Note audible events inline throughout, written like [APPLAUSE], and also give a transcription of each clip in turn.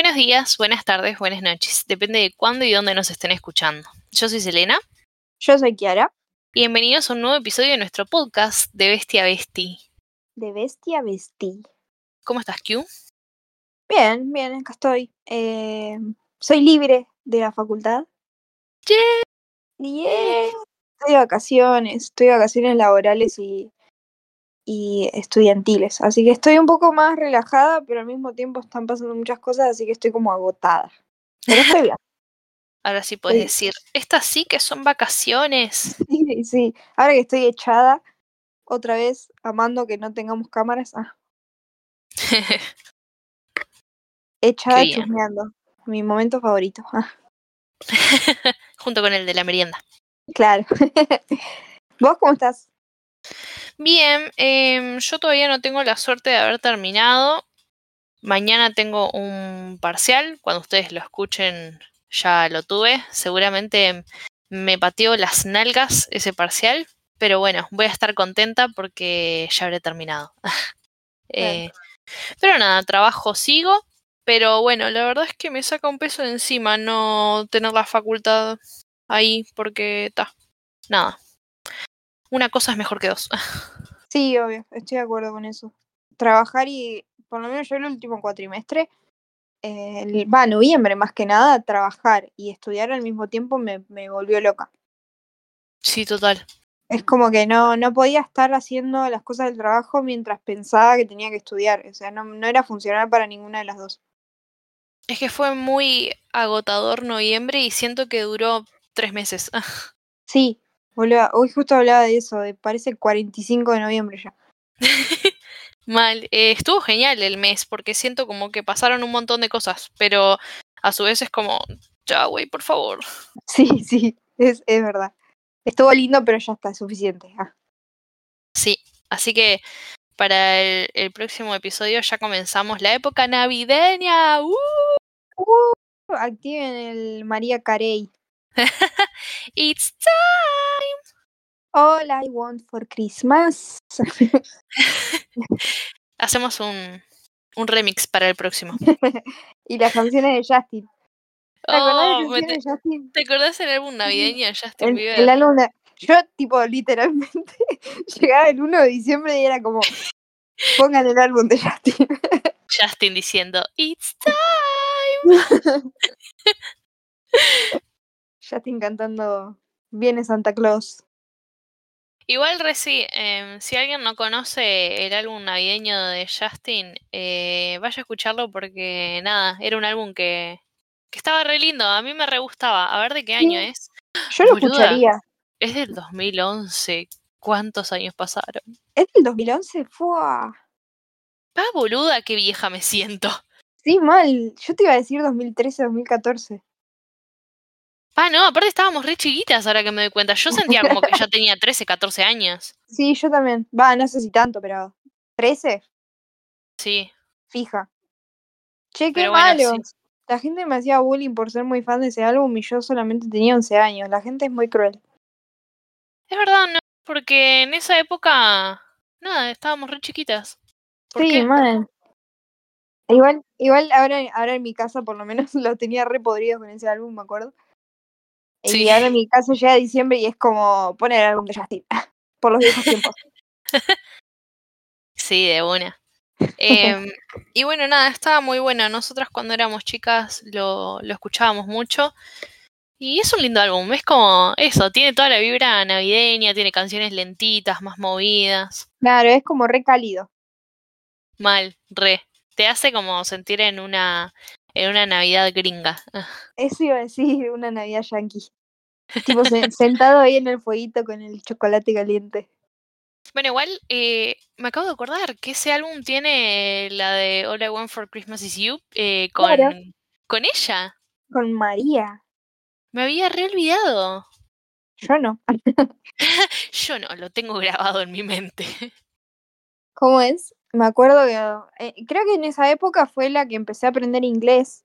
Buenos días, buenas tardes, buenas noches. Depende de cuándo y dónde nos estén escuchando. Yo soy Selena. Yo soy Kiara. Y bienvenidos a un nuevo episodio de nuestro podcast de Bestia Besti. De Bestia Besti. ¿Cómo estás, Q? Bien, bien, acá estoy. Eh, soy libre de la facultad. Yeah. Yeah. Estoy de vacaciones, estoy de vacaciones laborales y, y estudiantiles. Así que estoy un poco más relajada, pero al mismo tiempo están pasando muchas cosas, así que estoy como agotada. Pero estoy bien. [LAUGHS] Ahora sí puedes Sí. decir, estas sí que son vacaciones. [LAUGHS] Sí, sí. Ahora que estoy echada, otra vez amando que no tengamos cámaras. Ah, [LAUGHS] echada chusmeando. Mi momento favorito. Ah, Junto con el de la merienda. claro. ¿Vos cómo estás? Bien, em, yo todavía no tengo la suerte de haber terminado. Mañana tengo un parcial. Cuando ustedes lo escuchen, ya lo tuve. Seguramente me pateó las nalgas ese parcial. Pero bueno, voy a estar contenta porque ya habré terminado. [LAUGHS] Eh, pero nada, trabajo sigo. Pero bueno, la verdad es que me saca un peso de encima no tener la facultad ahí porque está. Nada. Una cosa es mejor que dos. [LAUGHS] Sí, obvio, estoy de acuerdo con eso. Trabajar y, por lo menos yo el último cuatrimestre, eh, el- va, noviembre más que nada, trabajar y estudiar al mismo tiempo me, me volvió loca. Sí, total. Es como que no, no podía estar haciendo las cosas del trabajo mientras pensaba que tenía que estudiar. O sea, no, no era funcional para ninguna de las dos. Es que fue muy agotador noviembre y siento que duró tres meses. [LAUGHS] Sí, boluda, hoy justo hablaba de eso, de parece 45 de noviembre ya. [LAUGHS] Mal. Eh, estuvo genial el mes porque siento como que pasaron un montón de cosas, pero a su vez es como, ya, güey, por favor. [LAUGHS] Sí, sí, es, es verdad. Estuvo lindo, pero ya está, es suficiente. Ah. Sí, así que para el, el próximo episodio ya comenzamos la época navideña. ¡Uh! Uh, activen el María Carey. [LAUGHS] It's time. All I want for Christmas. [LAUGHS] Hacemos un, un remix para el próximo. [LAUGHS] y las canciones de Justin. ¿Te acordás de Oh, de Justin? ¿Te acordás del álbum navideño de Justin El, Bieber? el álbum de- Yo, tipo, literalmente, llegaba el 1 de diciembre y era como, pongan el álbum de Justin. Justin diciendo, It's time. Justin cantando Viene Santa Claus. Igual, Reci, em, si alguien no conoce el álbum navideño de Justin, eh, vaya a escucharlo porque, nada, era un álbum que, que estaba re lindo. A mí me re gustaba. A ver de qué año Sí. es. Yo lo Boluda. escucharía. Es del 2011. ¿Cuántos años pasaron? ¿Es del 2011? ¡Fua! Pa, boluda, qué vieja me siento. Sí, mal. Yo te iba a decir 2013, 2014. Pa, no, aparte estábamos re chiquitas ahora que me doy cuenta. Yo sentía como que ya [LAUGHS] tenía 13, 14 años. Sí, yo también. Va, no sé si tanto, pero. ¿13? Sí. Fija. Che, qué Pero bueno, malo. sí. La gente me hacía bullying por ser muy fan de ese álbum y yo solamente tenía 11 años. La gente es muy cruel. Es verdad, no, porque en esa época, nada, estábamos re chiquitas. ¿Por Sí, qué? mal. Igual, igual ahora, ahora en mi casa por lo menos [LAUGHS] lo tenía re podrido con ese álbum, me acuerdo. Y ahora en mi casa llega diciembre y es como poner el álbum de Justin. Por los viejos tiempos. [LAUGHS] Sí, de una. Em, [LAUGHS] y bueno, nada, estaba muy bueno. Nosotras cuando éramos chicas lo, lo escuchábamos mucho. Y es un lindo álbum, es como eso, tiene toda la vibra navideña, tiene canciones lentitas, más movidas. Claro, es como re cálido. Mal, re. Te hace como sentir en una, en una Navidad gringa. [LAUGHS] Eso iba a decir una Navidad yankee. Tipo se- sentado ahí en el fueguito con el chocolate caliente. Bueno, igual eh, me acabo de acordar que ese álbum tiene la de All I Want for Christmas Is You eh, con, Claro. con ella. Con María. Me había re olvidado. Yo no. [LAUGHS] [LAUGHS] Yo no, lo tengo grabado en mi mente. ¿Cómo es? Me acuerdo que. eh, creo que en esa época fue la que empecé a aprender inglés.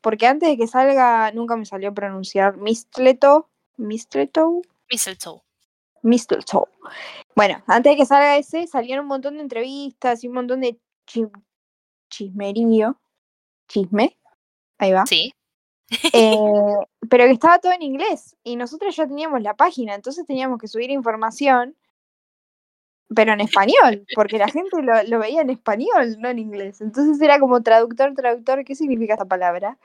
Porque antes de que salga, nunca me salió a pronunciar Mistleto. Mistleto. Mistletoe. Mistletoe. Bueno, antes de que salga ese, salieron un montón de entrevistas y un montón de chi- chismerío. Chisme. ahí va. Sí. Eh, [LAUGHS] pero que estaba todo en inglés y nosotros ya teníamos la página, entonces teníamos que subir información, pero en español, porque la gente lo, lo veía en español, no en inglés. Entonces era como traductor, traductor, ¿qué significa esta palabra?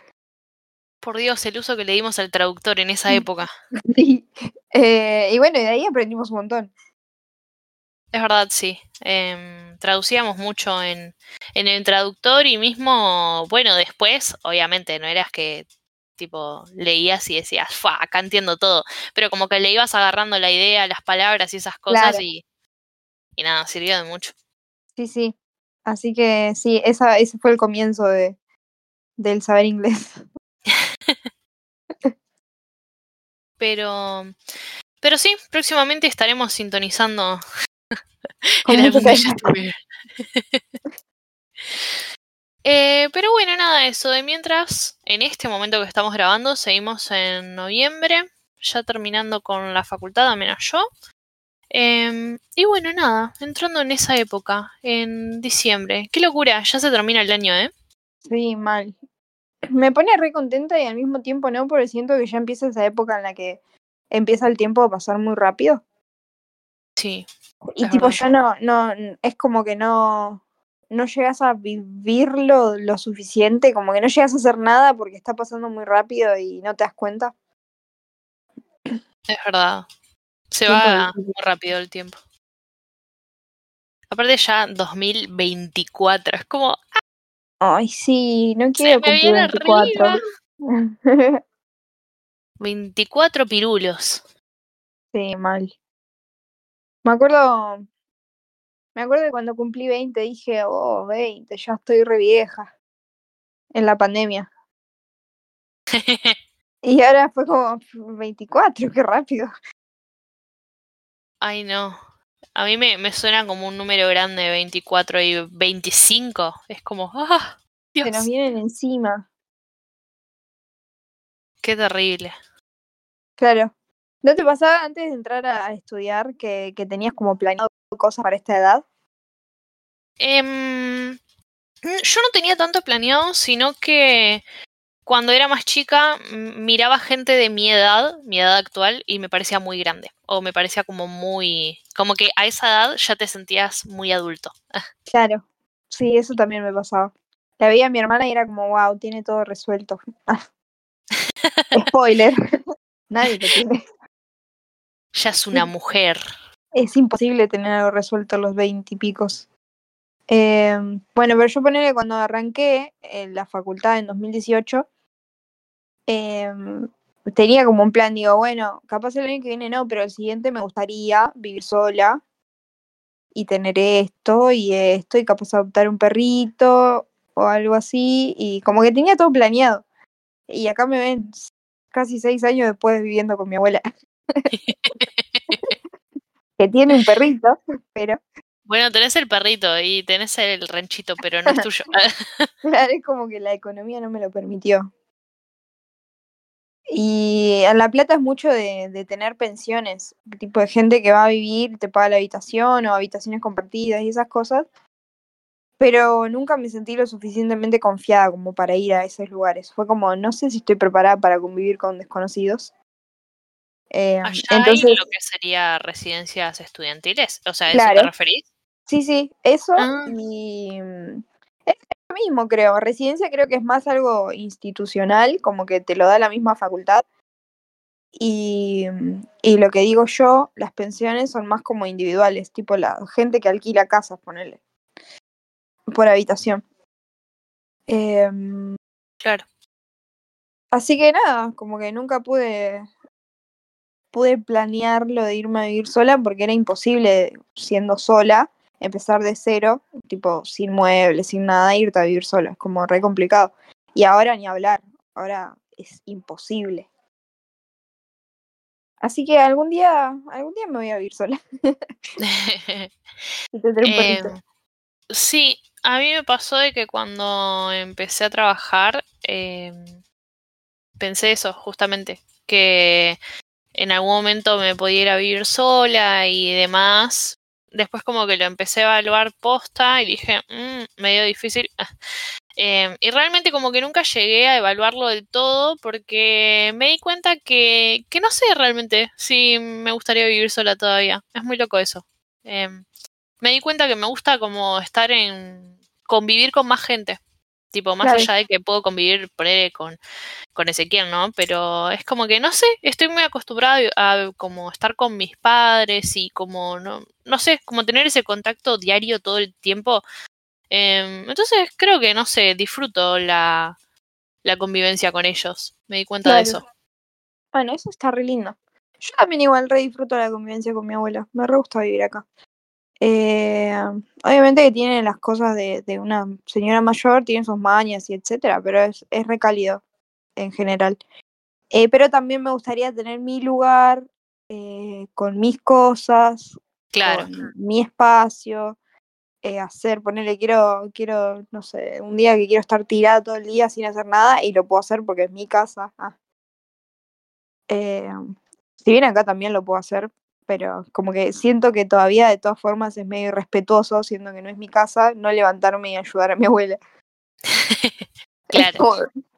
Por Dios, el uso que le dimos al traductor en esa [LAUGHS] época. Sí. Eh, y bueno, y de ahí aprendimos un montón. Es verdad, sí. Em, traducíamos mucho en, en el traductor y mismo, bueno, después, obviamente, no eras que tipo leías y decías, acá entiendo todo, pero como que le ibas agarrando la idea, las palabras y esas cosas Claro. y, y nada, sirvió de mucho. Sí, sí. Así que sí, esa, ese fue el comienzo de, del saber inglés. [LAUGHS] Pero, pero sí, próximamente estaremos sintonizando de Justin Bieber. Eh, pero bueno, nada, eso de mientras, en este momento que estamos grabando, seguimos en noviembre, ya terminando con la facultad, al menos yo. Em, y bueno, nada, entrando en esa época, en diciembre. Qué locura, ya se termina el año, ¿eh? Sí, mal. Me pone re contenta y al mismo tiempo no, porque siento que ya empieza esa época en la que empieza el tiempo a pasar muy rápido. Sí, Y tipo, verdad. ya no, no, es como que no, no llegas a vivirlo lo suficiente, como que no llegas a hacer nada porque está pasando muy rápido y no te das cuenta. es verdad. Se va muy rápido el tiempo. Aparte ya 2024, es como, Ay, sí, no se quiero me cumplir viene 24. arriba. [LAUGHS] 24 pirulos. sí, mal. Me acuerdo, me acuerdo que cuando cumplí 20 dije, oh, 20, ya estoy re vieja. En la pandemia. [LAUGHS] Y ahora fue como 24, qué rápido. Ay, no. A mí me, me suena como un número grande, 24 y 25. Es como, ¡ah! Se nos Dios, vienen encima. qué terrible. Claro. ¿No te pasaba antes de entrar a a estudiar que, que tenías como planeado cosas para esta edad? Em, yo no tenía tanto planeado, sino que cuando era más chica miraba gente de mi edad, mi edad actual, y me parecía muy grande. O me parecía como muy... Como que a esa edad ya te sentías muy adulto. [LAUGHS] Claro. Sí, eso también me pasaba. La veía a mi hermana y era como, wow, tiene todo resuelto. [LAUGHS] Spoiler. [LAUGHS] Nadie lo tiene. Ya es una mujer. Es imposible tener algo resuelto a los 20 y picos. Eh, bueno, pero yo ponele cuando arranqué en la facultad en 2018, eh, tenía como un plan, digo, bueno, capaz el año que viene no, pero el siguiente me gustaría vivir sola y tener esto y esto y capaz adoptar un perrito o algo así y como que tenía todo planeado. Y acá me ven casi seis años después viviendo con mi abuela. [LAUGHS] que tiene un perrito, pero Bueno, tenés el perrito y tenés el ranchito, pero no es tuyo. [LAUGHS] Claro, es como que la economía no me lo permitió. Y en La Plata es mucho de, de tener pensiones, tipo de gente que va a vivir, te paga la habitación o habitaciones compartidas y esas cosas. Pero nunca me sentí lo suficientemente confiada como para ir a esos lugares. Fue como, no sé si estoy preparada para convivir con desconocidos. Eh, Allá entonces, hay lo que sería residencias estudiantiles. O sea, ¿a eso Claro. te referís? Sí, sí, eso Ah. y mm, es mismo creo. Residencia creo que es más algo institucional, como que te lo da la misma facultad. Y, y lo que digo yo, las pensiones son más como individuales, tipo la gente que alquila casas, ponele, por habitación. Em, Claro. así que nada, como que nunca pude pude planear lo de irme a vivir sola porque era imposible siendo sola empezar de cero, tipo sin muebles, sin nada, irte a vivir sola, es como re complicado. Y ahora ni hablar, ahora es imposible. Así que algún día, algún día me voy a vivir sola [LAUGHS] y tendré un. Em, sí, a mí me pasó de que cuando empecé a trabajar, em, pensé eso, justamente, que en algún momento me podía ir a vivir sola y demás. Después como que lo empecé a evaluar posta y dije, "Mm, medio difícil. Em, y realmente como que nunca llegué a evaluarlo del todo porque me di cuenta que, que no sé realmente si me gustaría vivir sola todavía. Es muy loco eso. Em, me di cuenta que me gusta como estar en convivir con más gente. Tipo, más Claro. allá de que puedo convivir ponele, con, con Ezequiel, ¿no? Pero es como que, no sé, estoy muy acostumbrada a como estar con mis padres y como, no, no sé, como tener ese contacto diario todo el tiempo. Em, entonces creo que, no sé, disfruto la, la convivencia con ellos. Me di cuenta de eso. Bueno, eso está re lindo. Yo también igual re disfruto la convivencia con mi abuela. Me re gusta vivir acá. Eh, obviamente que tiene las cosas de, de una señora mayor, tiene sus mañas y etcétera, pero es, es re cálido en general. Eh, pero también me gustaría tener mi lugar eh, con mis cosas, Claro. con mi espacio, eh, hacer, ponerle, quiero, quiero, no sé, un día que quiero estar tirada todo el día sin hacer nada y lo puedo hacer porque es mi casa. Ah. Si bien acá también lo puedo hacer, pero como que siento que todavía de todas formas es medio irrespetuoso, siendo que no es mi casa, no levantarme y ayudar a mi abuela. [LAUGHS] Claro. como,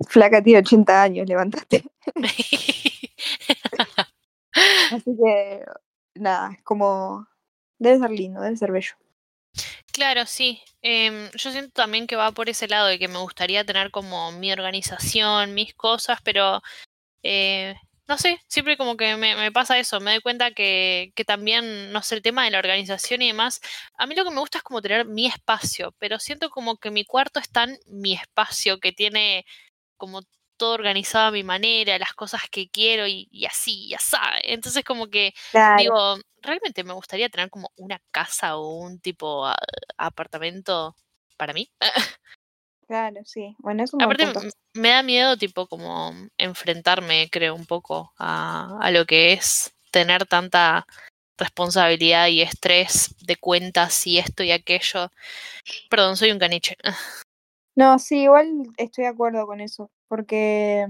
flaca tiene 80 años, levantate. [LAUGHS] Así que, nada, es como, debe ser lindo, debe ser bello. Claro, sí. Em, yo siento también que va por ese lado de que me gustaría tener como mi organización, mis cosas, pero eh, no sé, siempre como que me, me pasa eso, me doy cuenta que, que también, no sé, el tema de la organización y demás, a mí lo que me gusta es como tener mi espacio, pero siento como que mi cuarto es tan mi espacio, que tiene como todo organizado a mi manera, las cosas que quiero y, y así, ya sabes. Entonces como que Claro, digo, realmente me gustaría tener como una casa o un tipo a- apartamento para mí. [LAUGHS] claro, sí. Bueno, es un Aparte punto. me da miedo tipo como enfrentarme, creo, un poco a, a lo que es tener tanta responsabilidad y estrés de cuentas y esto y aquello. Perdón, soy un caniche. [LAUGHS] No, sí, igual estoy de acuerdo con eso, porque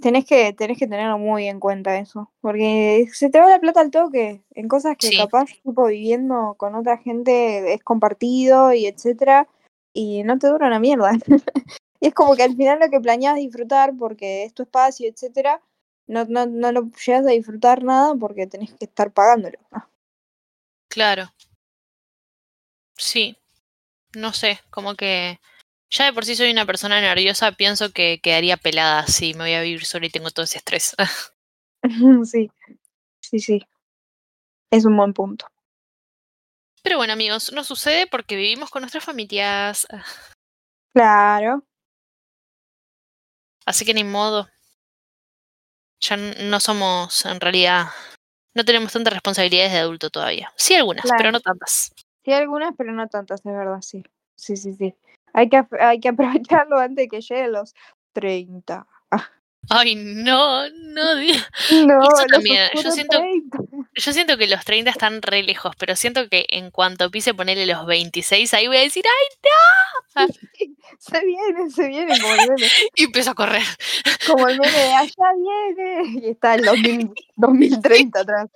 tenés que, tenés que tenerlo muy en cuenta eso, porque se te va la plata al toque en cosas que Sí. capaz, tipo viviendo con otra gente es compartido y etcétera, y no te dura una mierda. [LAUGHS] y es como que al final lo que planeas disfrutar porque es tu espacio, etcétera, no, no, no lo llegas a disfrutar nada porque tenés que estar pagándolo. Claro. Sí. No sé, como que ya de por sí soy una persona nerviosa, pienso que quedaría pelada si me voy a vivir sola y tengo todo ese estrés. [LAUGHS] [LAUGHS] sí, sí, sí. Es un buen punto. Pero bueno, amigos, no sucede porque vivimos con nuestras familias. Claro. Así que ni modo. Ya no somos, en realidad, no tenemos tantas responsabilidades de adulto todavía. Sí, algunas, pero no tantas. Sí, algunas, pero no tantas, es verdad, sí. Sí, sí, sí. Hay que, hay que [LAUGHS] aprovecharlo antes de que lleguen los 30. Ay, no, no No, Eso también, yo siento- 30. Yo siento que los 30 están re lejos, pero siento que en cuanto pise ponerle los 26, ahí voy a decir, ¡ay! [LAUGHS] Se viene, se viene, como el meme. Y empiezo a correr. Como el meme de allá viene. Y está el 2000 2030 atrás.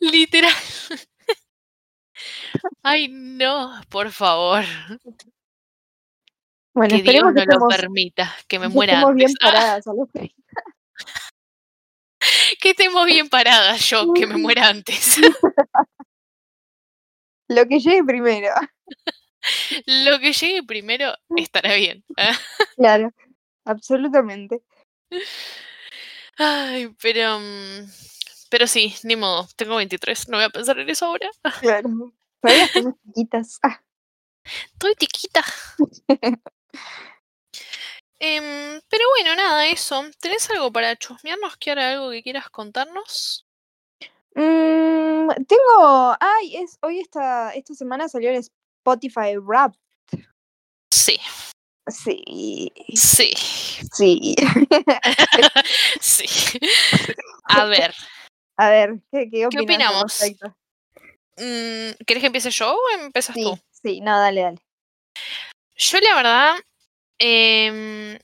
Literal. Ay, no, por favor. Bueno, que Dios que no lo estemos, permita, que me que muera estemos bien antes. Ah, paradas a los 30. que estemos bien paradas yo, que me [LAUGHS] muera antes. [LAUGHS] Lo que llegue primero. [LAUGHS] Lo que llegue primero estará bien. Claro, absolutamente. Ay, pero. mm, Pero sí, ni modo. Tengo 23, no voy a pensar en eso ahora. Claro. Todavía estamos chiquitas. Ah, Estoy tiquita. Em, pero bueno, nada, eso. ¿Tenés algo para chusmearnos, Kiara? ¿Algo que quieras contarnos? Mm, tengo. Ay, es, hoy esta, esta semana salió el Spotify Rap. Sí, Sí, sí, sí. [LAUGHS] sí. A ver, [LAUGHS] A ver, ¿qué, qué, al opinamos? mm, ¿querés que empiece yo o empiezas Sí, tú? sí, no, dale, dale. Yo la verdad em,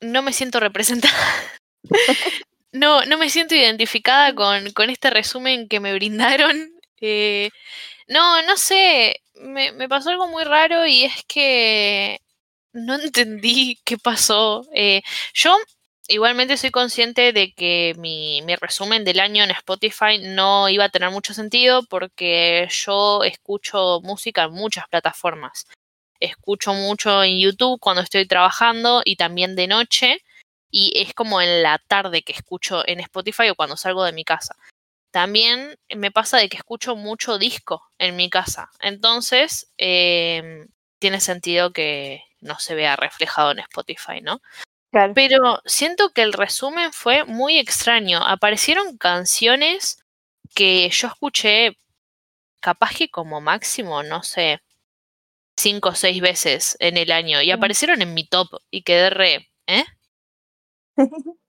no me siento representada. [LAUGHS] No, no me siento identificada con, con este resumen que me brindaron. Eh, no, no sé. me, me pasó algo muy raro y es que no [LAUGHS] entendí qué pasó. Eh, yo igualmente soy consciente de que mi, mi, resumen del año en Spotify no iba a tener mucho sentido porque yo escucho música en muchas plataformas. Escucho mucho en YouTube cuando estoy trabajando y también de noche y es como en la tarde que escucho en Spotify o cuando salgo de mi casa. También me pasa de que escucho mucho disco en mi casa. Entonces, eh, tiene sentido que no se vea reflejado en Spotify, ¿no? Claro. Pero siento que el resumen fue muy extraño. Aparecieron canciones que yo escuché capaz que como máximo, no sé, cinco o seis veces en el año y aparecieron en mi top y quedé re, ¿eh? [LAUGHS]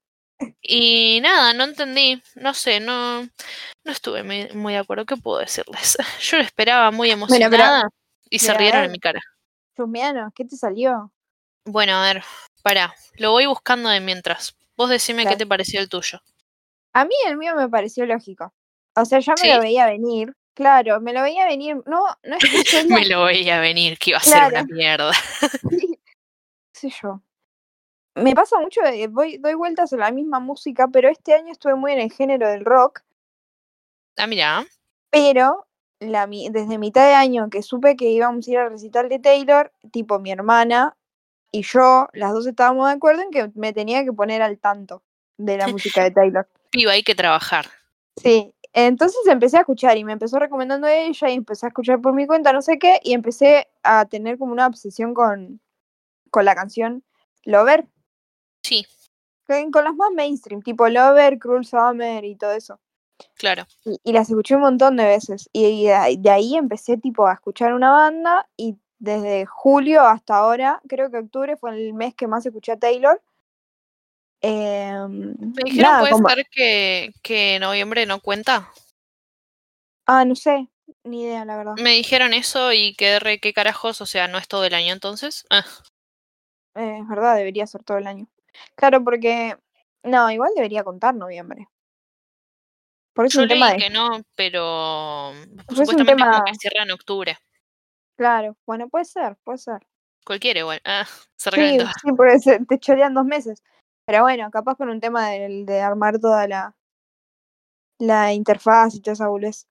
Y nada, no entendí, no sé, no, no estuve muy, muy de acuerdo. ¿Qué puedo decirles? [LAUGHS] Yo lo esperaba muy emocionada bueno, pero, y se rieron en mi cara. Chusmeanos, ¿qué te salió? Bueno, a ver, pará, lo voy buscando de mientras. Vos decime claro. qué te pareció el tuyo. A mí el mío me pareció lógico. O sea, ya me ¿Sí? lo veía venir. Claro, me lo veía venir. No, no es [LAUGHS] me lo veía venir, que iba a claro. ser una mierda. [LAUGHS] [LAUGHS] sí. sé yo me pasa mucho de voy doy vueltas a la misma música, pero este año estuve muy en el género del rock. Ah, mira. Pero la, desde mitad de año que supe que íbamos a ir al recital de Taylor, tipo mi hermana y yo, las dos estábamos de acuerdo en que me tenía que poner al tanto de la música de Taylor. Iba, hay que trabajar. Sí, entonces empecé a escuchar y me empezó recomendando ella y empecé a escuchar por mi cuenta, no sé qué, y empecé a tener como una obsesión con, con la canción Lover. Sí. Con, con las más mainstream, tipo Lover, Cruel Summer y todo eso. Claro. Y, y, las escuché un montón de veces. Y, y de, de ahí empecé tipo a escuchar una banda y desde julio hasta ahora, creo que octubre fue el mes que más escuché a Taylor. Eh, Me dijeron, nada, puede como... ser que, que noviembre no cuenta. Ah, no sé, ni idea, la verdad. Me dijeron eso y qué re, qué carajos, o sea, no es todo el año entonces. Ah. Eh, es verdad, debería ser todo el año. Claro, porque. No, igual debería contar noviembre. Por eso Yo un leí tema de... que no, pero supuestamente tema... como que cierra en octubre. Claro, bueno, puede ser, puede ser. Cualquiera igual. Ah, [LAUGHS] se sí, sí, porque se, te chorean dos meses. Pero bueno, capaz con un tema de, de armar toda la, la interfaz y toda esa boludez.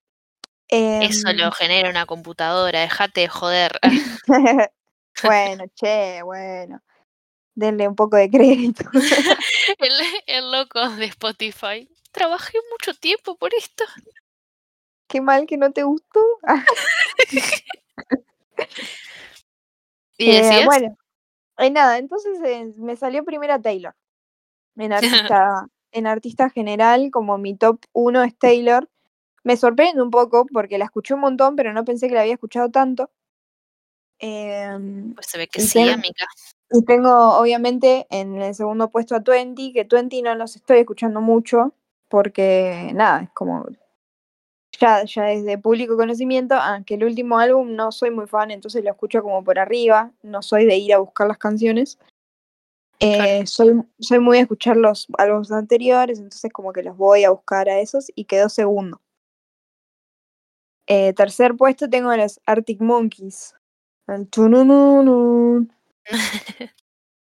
Eh... Eso lo genera una computadora, déjate de joder. [LAUGHS] bueno, [LAUGHS] che, bueno. Denle un poco de crédito. [LAUGHS] el, el loco de Spotify. Trabajé mucho tiempo por esto. Qué mal que no te gustó. ¿Y decías? Eh, bueno, eh, nada, entonces eh, me salió primero Taylor. En [LAUGHS] artista, en artista general, como mi top uno es Taylor. Me sorprende un poco porque la escuché un montón, pero no pensé que la había escuchado tanto. Eh, pues se ve que sí, tengo, amiga. Y tengo, obviamente, en el segundo puesto a Twenty, que Twenty no los estoy escuchando mucho, porque nada, es como ya, ya desde público conocimiento, aunque el último álbum no soy muy fan, entonces lo escucho como por arriba, no soy de ir a buscar las canciones. Eh, claro. soy, soy muy de escuchar los álbumes anteriores, entonces como que los voy a buscar a esos y quedó segundo. Eh, tercer puesto tengo a los Arctic Monkeys. [LAUGHS]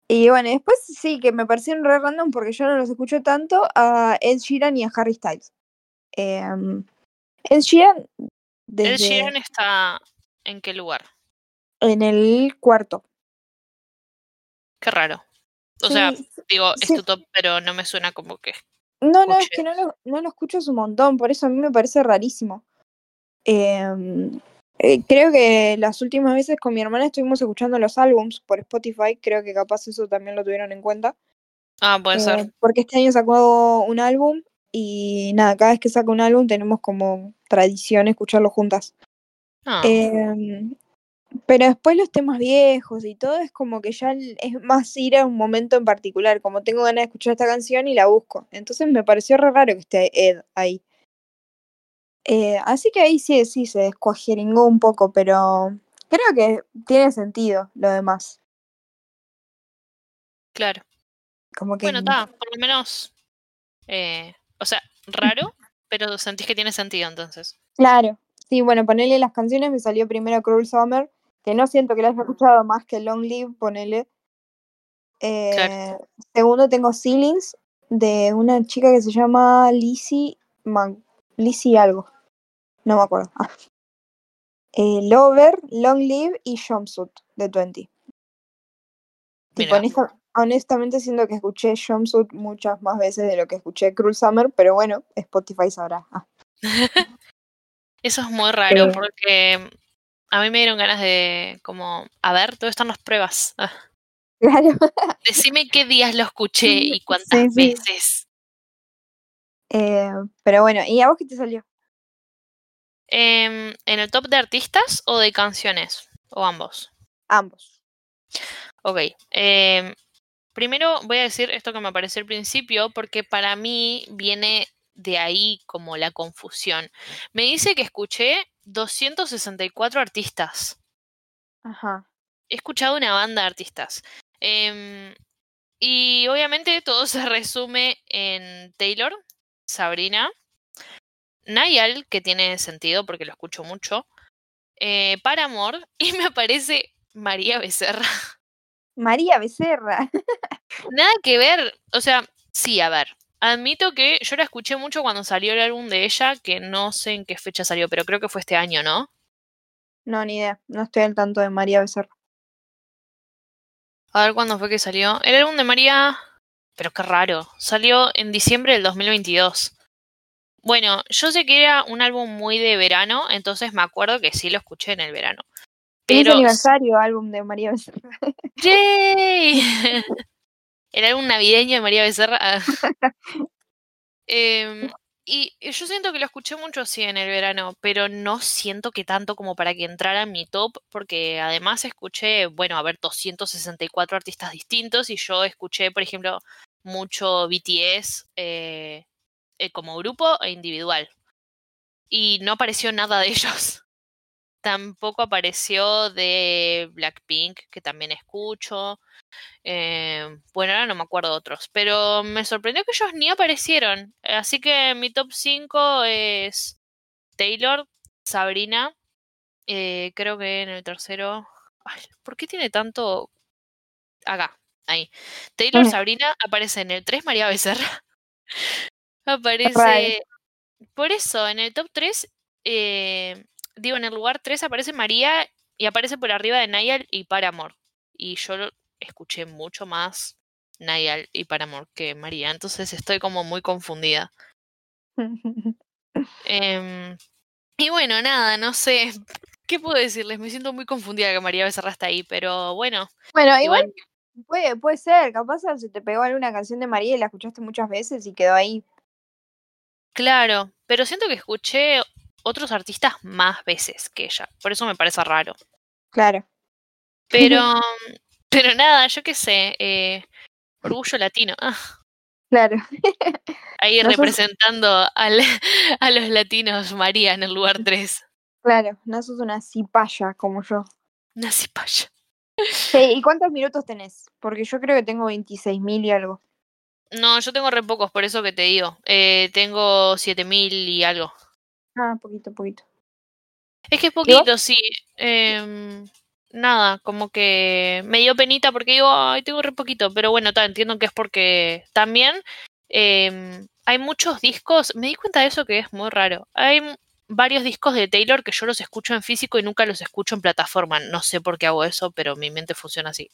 Y bueno, después sí, que me parecieron re random porque yo no los escucho tanto a Ed Sheeran y a Harry Styles. Eh, Ed Sheeran. Desde... Ed Sheeran está en qué lugar? En el cuarto. Qué raro. O sí, sea, digo, sí. es tu top, pero no me suena como que. No, no, es que no lo, no lo escucho un montón, por eso a mí me parece rarísimo. Eh, eh, creo que las últimas veces con mi hermana estuvimos escuchando los álbums por Spotify, creo que capaz eso también lo tuvieron en cuenta. Ah, puede eh, ser. Porque este año sacó un álbum y nada, cada vez que saca un álbum tenemos como tradición escucharlo juntas. Ah. Eh, pero después los temas viejos y todo es como que ya es más ir a un momento en particular, como tengo ganas de escuchar esta canción y la busco. Entonces me pareció re raro que esté Ed ahí. Eh, así que ahí sí, sí se descuajeringó un poco, pero creo que tiene sentido lo demás. Claro. Como que... Bueno, está, por lo menos eh, o sea, raro, pero sentís que tiene sentido entonces. Claro, Sí, bueno, ponele las canciones, me salió primero Cruel Summer, que no siento que la haya escuchado más que Long Live, ponele. Eh, Segundo tengo Ceilings, de una chica que se llama Lizzie, Man Lizzie algo, no me acuerdo. Ah. Eh, Lover, Long Live y Jumpsuit, de 20. Tipo, Mirá. honesta- honestamente siento que escuché Jumpsuit muchas más veces de lo que escuché Cruel Summer, pero bueno, Spotify sabrá. Ah, [LAUGHS] Eso es muy raro Eh. porque a mí me dieron ganas de como, a ver, ¿dónde están las pruebas? Ah, Claro. [LAUGHS] decime qué días lo escuché y cuántas Sí, sí. veces. Eh, pero bueno, ¿y a vos qué te salió? Em, ¿En el top de artistas o de canciones? O ambos. Ambos. Ok. em, primero voy a decir esto que me apareció al principio porque para mí viene de ahí como la confusión. Me dice que escuché 264 artistas. Ajá. he escuchado una banda de artistas. Em, y obviamente todo se resume en Taylor, Sabrina, Niall, que tiene sentido porque lo escucho mucho, eh, Paramore, [LAUGHS] y me aparece María Becerra. María Becerra. [LAUGHS] Nada que ver, o sea, sí, a ver. Admito que yo la escuché mucho cuando salió el álbum de ella, que no sé en qué fecha salió, pero creo que fue este año, ¿no? No, ni idea. No estoy al tanto de María Becerra. A ver cuándo fue que salió. El álbum de María. Pero qué raro. Salió en diciembre del 2022. Bueno, yo sé que era un álbum muy de verano, entonces me acuerdo que sí lo escuché en el verano. Pero. aniversario, álbum de María Becerra. [LAUGHS] ¡Yay! [LAUGHS] El álbum navideño de María Becerra. Ah. [LAUGHS] Em, y yo siento que lo escuché mucho sí en el verano, pero no siento que tanto como para que entrara en mi top, porque además escuché, bueno, a ver, 264 artistas distintos y yo escuché, por ejemplo, mucho BTS eh, eh, como grupo e individual. Y no apareció nada de [LAUGHS] ellos. Tampoco apareció de Blackpink, que también escucho. Eh, bueno, ahora no me acuerdo de otros, pero me sorprendió que ellos ni aparecieron. Así que mi top 5 es Taylor, Sabrina, eh, creo que en el tercero... Ay, ¿Por qué tiene tanto... Acá, ahí. Taylor, Ujú. Sabrina, aparece en el 3 María Becerra. [LAUGHS] Aparece... Por eso, en el top 3, eh, digo, en el lugar 3 aparece María y aparece por arriba de Niall y Paramore. Y yo lo- escuché mucho más Niall y Paramore que María, entonces estoy como muy confundida. [LAUGHS] Em, y bueno, nada, no sé. ¿Qué puedo decirles? Me siento muy confundida que María Becerra está ahí, pero bueno, bueno, igual igual puede, puede ser. Capaz se te pegó alguna canción de María y la escuchaste muchas veces y quedó ahí. Claro, pero siento que escuché otros artistas más veces que ella, por eso me parece raro. Claro. Pero, [LAUGHS] pero nada, yo qué sé, eh, orgullo latino. ah, Claro. [LAUGHS] ahí No sos- representando al, [LAUGHS] a los latinos, María en el lugar 3. Claro. No sos una cipaya como yo. Una cipaya. [LAUGHS] Che, ¿Y cuántos minutos tenés? Porque yo creo que tengo 26.000 y algo. No, yo tengo re pocos, por eso que te digo. Eh, tengo 7000 y algo. Ah, poquito, poquito. Es que es poquito, sí. Em, nada, como que me dio penita porque digo, ay, tengo re poquito. Pero bueno, ta, entiendo que es porque también em, hay muchos discos. Me di cuenta de eso que es muy raro. Hay varios discos de Taylor que yo los escucho en físico y nunca los escucho en plataforma. No sé por qué hago eso, pero mi mente funciona así.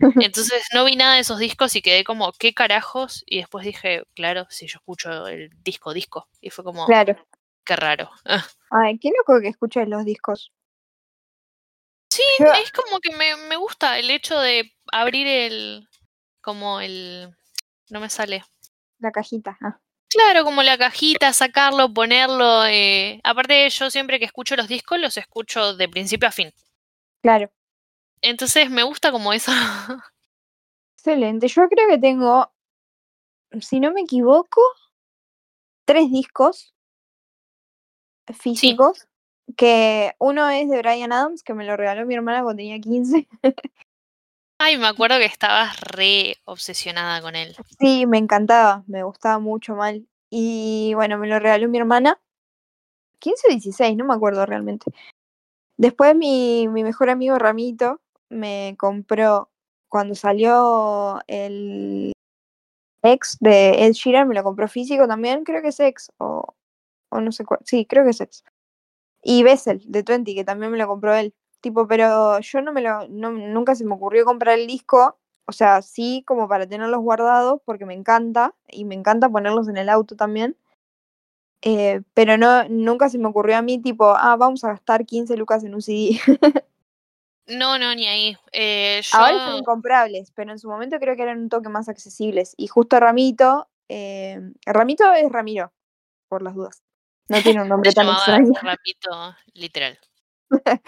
[LAUGHS] Entonces no vi nada de esos discos y quedé como, ¿qué carajos? Y después dije, claro, si yo escucho el disco, disco. Y fue como, Claro. qué raro. [LAUGHS] Ay, qué loco que escuches los discos. Sí, es como que me, me gusta el hecho de abrir el. como el. no me sale. La cajita. Ah. Claro, como la cajita, sacarlo, ponerlo. Eh. Aparte, yo siempre que escucho los discos, los escucho de principio a fin. Claro. Entonces me gusta como eso. Excelente. Yo creo que tengo, si no me equivoco, tres discos físicos. Que uno es de Brian Adams, que me lo regaló mi hermana cuando tenía 15. Ay, me acuerdo que estabas re obsesionada con él. Sí, me encantaba, me gustaba mucho mal. Y bueno, me lo regaló mi hermana. 15 o 16, no me acuerdo realmente. Después mi, mi mejor amigo Ramito me compró, cuando salió el ex de Ed Sheeran, me lo compró físico también, creo que es ex, o, o no sé cuál, sí, creo que es ex. Y Bessel, de Twenty, que también me lo compró él. Tipo, pero yo no me lo, no, nunca se me ocurrió comprar el disco, o sea, sí como para tenerlos guardados, porque me encanta, y me encanta ponerlos en el auto también. Eh, pero no, nunca se me ocurrió a mí, tipo, ah, vamos a gastar 15 lucas en un CD. [LAUGHS] No, no, ni ahí. Eh, yo... Ahora son incomprables, pero en su momento creo que eran un toque más accesibles. Y justo Ramito, eh, Ramito es Ramiro, por las dudas. No tiene un nombre tan extraño. Ramito, literal. [LAUGHS]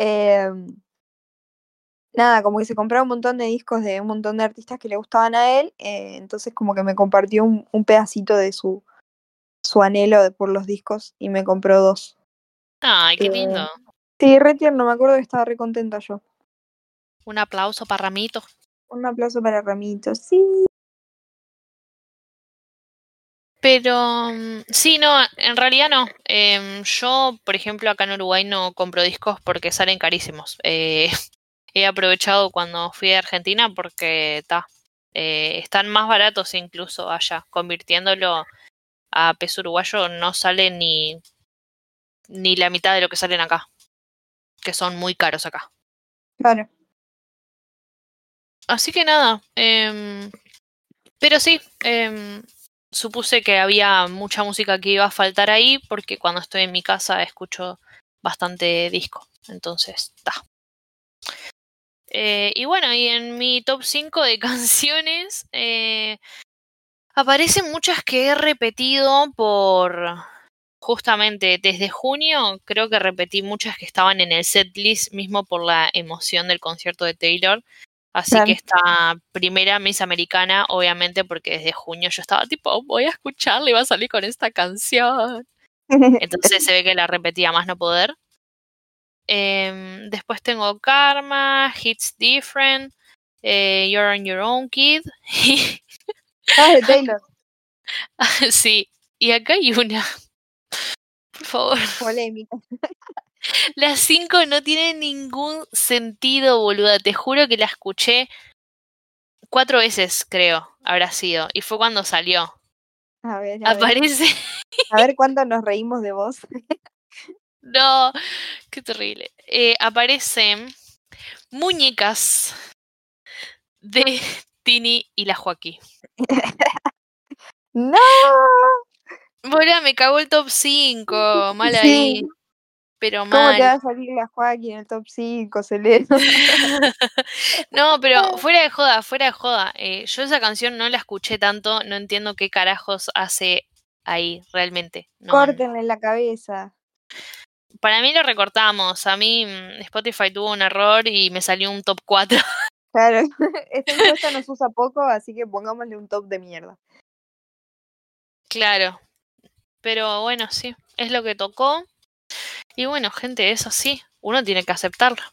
Eh, nada, como que se compraba un montón de discos de un montón de artistas que le gustaban a él, eh, entonces como que me compartió un, un pedacito de su, su anhelo por los discos y me compró dos. Ay, qué Eh, lindo. Sí, re tierno, me acuerdo que estaba re contenta yo. Un aplauso para Ramito. Un aplauso para Ramito, sí. Pero mm, sí, no, en realidad no. Em, yo, por ejemplo, acá en Uruguay no compro discos porque salen carísimos. [LAUGHS] Eh, he aprovechado cuando fui a Argentina porque ta, eh, están más baratos incluso allá. Convirtiéndolo a peso uruguayo no sale ni, ni la mitad de lo que salen acá. Que son muy caros acá. Claro. Así que nada. em, pero sí, em, supuse que había mucha música que iba a faltar ahí porque cuando estoy en mi casa escucho bastante disco. Entonces, está. y bueno, y en mi top 5 de [LAUGHS] canciones eh, aparecen muchas que he repetido por... Justamente desde junio creo que repetí muchas que estaban en el setlist mismo por la emoción del concierto de Taylor. Así Claro. que esta primera Miss Americana, obviamente, porque desde junio yo estaba tipo, voy a escucharla y va a salir con esta canción. [LAUGHS] Entonces se ve que la repetía más no poder. Em, después tengo Karma, Hits Different, eh, You're on Your Own Kid. Ah, de [LAUGHS] Taylor, [LAUGHS] sí, y acá hay una. Por favor. polémica. Las cinco no tienen ningún sentido, boluda. Te juro que la escuché cuatro veces, creo, habrá sido. Y fue cuando salió. A ver, a ver, Aparece. a ver cuánto nos reímos de vos. [LAUGHS] No, qué terrible. Eh, aparecen muñecas de Tini y la Joaquín. [LAUGHS] ¡No! Boluda, me cagó el top 5. [LAUGHS] Mal Sí. Pero ¿Cómo te mal. va a salir la Joaquín en el top 5, Selena? [LAUGHS] no, pero [LAUGHS] fuera de joda, fuera de joda. Eh, yo esa canción no la escuché tanto, no entiendo qué carajos hace ahí realmente. No, Córtenle la cabeza. Para mí lo recortamos. A mí mm, Spotify tuvo un error y me salió un top 4. [LAUGHS] Claro, esta encuesta nos usa poco, así que pongámosle un top de mierda. claro. Pero bueno, sí, es lo que tocó. Y bueno, gente, es así. Uno tiene que aceptarlo.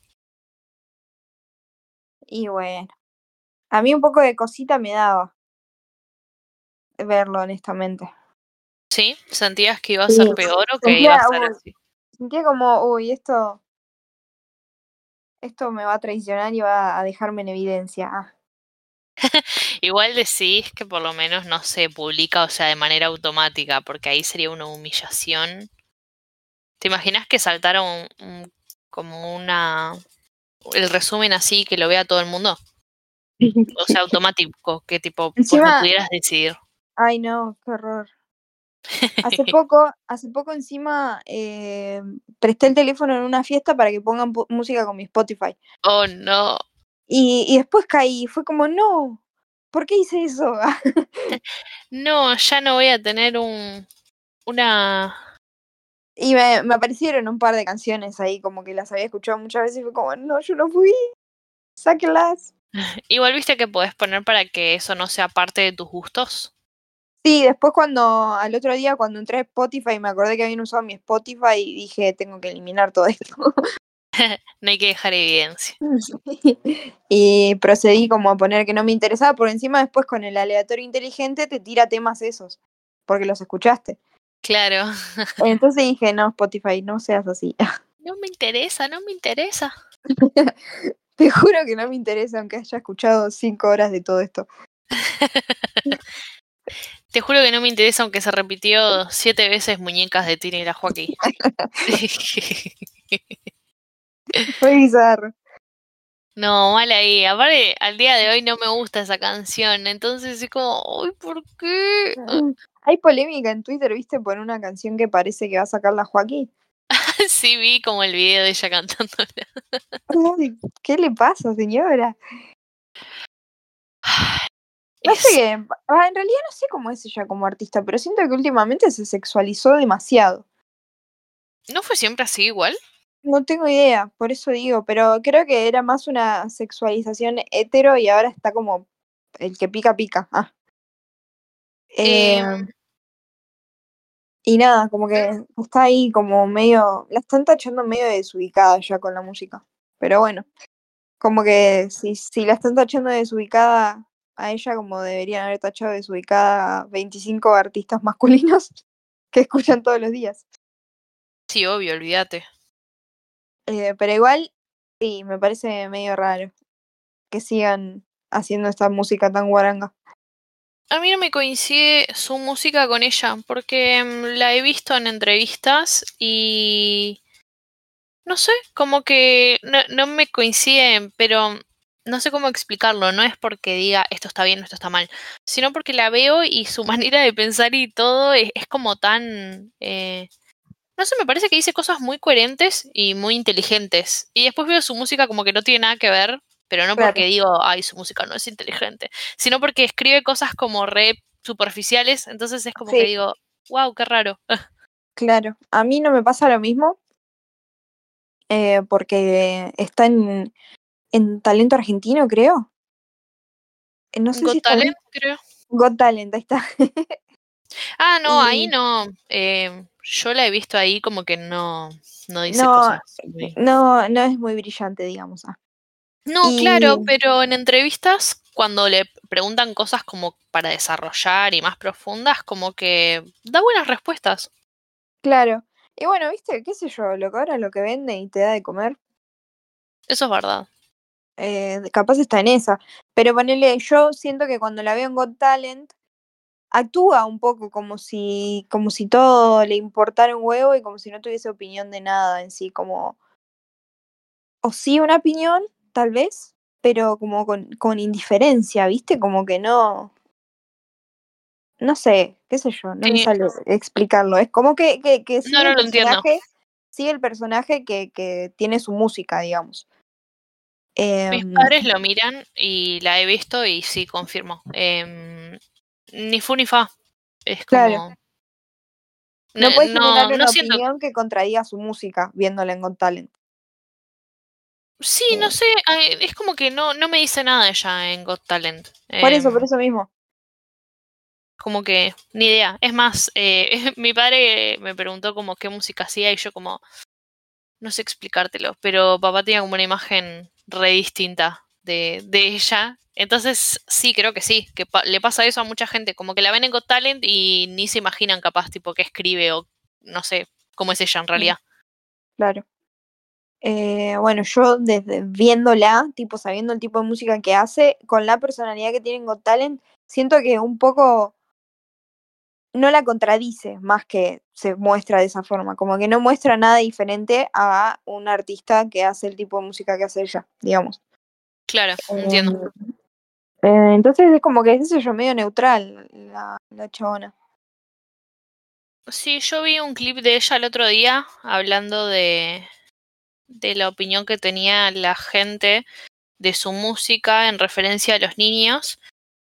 Y bueno, a mí un poco de cosita me daba verlo, honestamente. ¿Sí? ¿Sentías que iba a Sí, ser peor o que sentía, iba a ser uy, así? Sentía como, uy, esto, esto me va a traicionar y va a dejarme en evidencia. Ah, [LAUGHS] Igual decís que por lo menos no se publica, o sea, de manera automática, porque ahí sería una humillación. ¿Te imaginas que saltara un, un- como una el resumen así que lo vea todo el mundo? O sea, automático, que tipo pues no Encima- pudieras decidir. Ay, no, qué horror. Hace [LAUGHS] poco, hace poco encima eh, presté el teléfono en una fiesta para que pongan música con mi Spotify. Oh no. Y, y después caí, fue como, no, ¿por qué hice eso? [LAUGHS] [LAUGHS] No, ya no voy a tener un una y me, me aparecieron un par de canciones ahí, como que las había escuchado muchas veces y fue como, no, yo no fui, sáquenlas. [LAUGHS] igual viste que podés poner para que eso no sea parte de tus gustos. Sí, después cuando, al otro día cuando entré a Spotify me acordé que habían usado mi Spotify y dije, tengo que eliminar todo esto. [LAUGHS] No hay que dejar evidencia. [LAUGHS] y procedí como a poner que no me interesaba, por encima después con el aleatorio inteligente te tira temas esos, porque los escuchaste. Claro. Entonces dije, no, Spotify, no seas así. [LAUGHS] No me interesa, no me interesa. Te juro que no me interesa, aunque haya escuchado cinco horas de todo esto. [LAUGHS] Te juro que no me interesa, aunque se repitió siete veces muñecas de Tina y la Joaquín. [LAUGHS] Fue bizarro. No, mal ahí. Aparte, al día de hoy no me gusta esa canción. Entonces es como, uy, ¿por qué? Hay polémica en Twitter, ¿viste? Por una canción que parece que va a sacar la Joaquín. [LAUGHS] sí, vi como el video de ella cantándola. Ay, ¿Qué le pasa, señora? [SIGHS] No sé qué. ah, En realidad no sé cómo es ella como artista, pero siento que últimamente se sexualizó demasiado. ¿No fue siempre así igual? No tengo idea, por eso digo, pero creo que era más una sexualización hetero y ahora está como el que pica, pica. Ah. Eh, Em, y nada, como que está ahí como medio, la están tachando medio desubicada ya con la música. Pero bueno, como que si, si la están tachando de desubicada a ella, como deberían haber tachado de desubicada a 25 artistas masculinos [LAUGHS] que escuchan todos los días. sí, obvio, olvídate. Eh, pero igual, sí, me parece medio raro que sigan haciendo esta música tan guaranga. A mí no me coincide su música con ella, porque mm, la he visto en entrevistas y no sé, como que no, no me coincide, pero no sé cómo explicarlo. No es porque diga esto está bien esto está mal, sino porque la veo y su [LAUGHS] manera de pensar y todo es, es como tan... eh, no sé, me parece que dice cosas muy coherentes y muy inteligentes. Y después veo su música como que no tiene nada que ver, pero no Claro. porque digo, ay, su música no es inteligente, sino porque escribe cosas como re superficiales, entonces es como Sí. que digo, wow, qué raro. [LAUGHS] Claro, a mí no me pasa lo mismo, eh, porque está en, en Talento Argentino, creo. Eh, No sé si Got está bien. Talent, creo. Got Talent, ahí está. [LAUGHS] Ah, no, ahí no. eh, yo la he visto ahí como que no, no dice No, cosas. muy- No, no es muy brillante, digamos. ah. No, y- claro, pero en entrevistas, cuando le preguntan cosas como para desarrollar y más profundas, como que da buenas respuestas. Claro. Y bueno, viste, qué sé yo, lo que ahora lo que vende y te da de comer, Eso es verdad. eh, capaz está en esa. Pero ponele, yo siento que cuando la veo en Got Talent, actúa un poco como si, como si todo le importara un huevo y como si no tuviese opinión de nada en sí, como. O sí una opinión, tal vez, pero como con, con indiferencia, ¿viste? Como que no. No sé, qué sé yo, no me Sí. sale explicarlo. Es como que, que, que sigue no el lo entiendo. personaje, sigue el personaje que, que tiene su música, digamos. Mis Em, padres lo miran y la he visto y sí, confirmo. Em, ni fu ni fa. Es como. Claro. no No, puedes no, generarle no una siento. opinión que contradiga su música viéndola en Got Talent. Sí, no sé. Es como que no, no me dice nada ella en Got Talent. Por eso, por Em, eso mismo. como que ni idea. Es más, eh, [LAUGHS] mi padre me preguntó como qué música hacía y yo como no sé explicártelo, pero papá tenía como una imagen re distinta de, de ella. Entonces sí, creo que sí, que pa- le pasa eso a mucha gente, como que la ven en Got Talent y ni se imaginan capaz tipo qué escribe o no sé cómo es ella en realidad. Claro. Eh, bueno, yo desde viéndola, tipo sabiendo el tipo de música que hace, con la personalidad que tiene en Got Talent, siento que un poco no la contradice más que se muestra de esa forma, como que no muestra nada diferente a un artista que hace el tipo de música que hace ella, digamos. Claro, entiendo. Eh, entonces es como que, qué sé yo, medio neutral la, la chabona. Sí, yo vi un clip de ella el otro día hablando de, de la opinión que tenía la gente de su música en referencia a los niños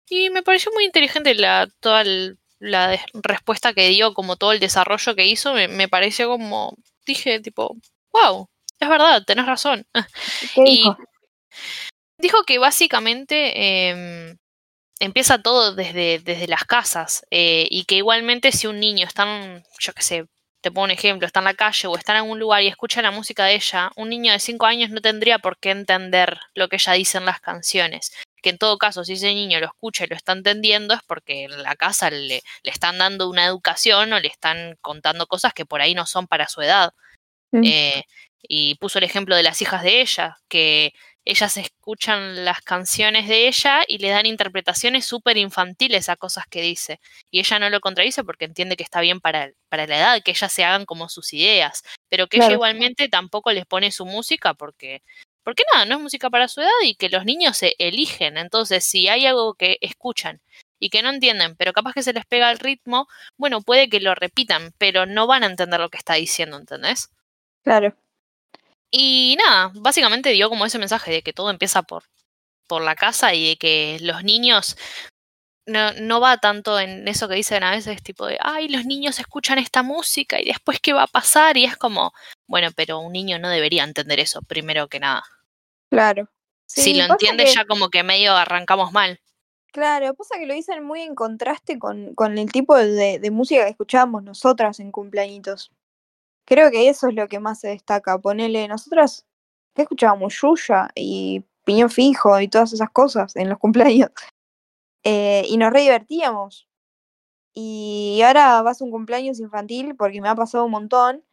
y me pareció muy inteligente la toda el- la respuesta que dio, como todo el desarrollo que hizo, me, me pareció como dije tipo, wow, es verdad, tenés razón. ¿Qué [LAUGHS] Y dijo? dijo que básicamente em, empieza todo desde, desde las casas eh, y que igualmente si un niño está, yo qué sé, te pongo un ejemplo, está en la calle o está en algún lugar y escucha la música de ella, un niño de 5 años no tendría por qué entender lo que ella dice en las canciones. que en todo caso, si ese niño lo escucha y lo está entendiendo, es porque en la casa le, le están dando una educación o le están contando cosas que por ahí no son para su edad. Mm. Eh, y puso el ejemplo de las hijas de ella, que ellas escuchan las canciones de ella y le dan interpretaciones súper infantiles a cosas que dice. Y ella no lo contradice porque entiende que está bien para, para la edad, que ellas se hagan como sus ideas, pero que ella igualmente tampoco les pone su música porque, porque nada, no es música para su edad y que los niños se eligen. Entonces, si hay algo que escuchan y que no entienden, pero capaz que se les pega el ritmo, bueno, puede que lo repitan, pero no van a entender lo que está diciendo, ¿entendés? Claro. Y nada, básicamente dio como ese mensaje de que todo empieza por, por la casa y de que los niños no, no va tanto en eso que dicen a veces, tipo de, ay, los niños escuchan esta música y después qué va a pasar. Y es como, bueno, pero un niño no debería entender eso, primero que nada. Claro. si lo entiende, que- ya como que medio arrancamos mal. Claro, pasa que lo dicen muy en contraste con, con el tipo de, de música que escuchábamos nosotras en cumpleañitos. Creo que eso es lo que más se destaca. Ponele, nosotras, ¿qué escuchábamos? Yuya y Piñón Fijo y todas esas cosas en los [LAUGHS] cumpleaños. Eh, y nos re divertíamos. Y ahora vas a un cumpleaños infantil porque me ha pasado un montón.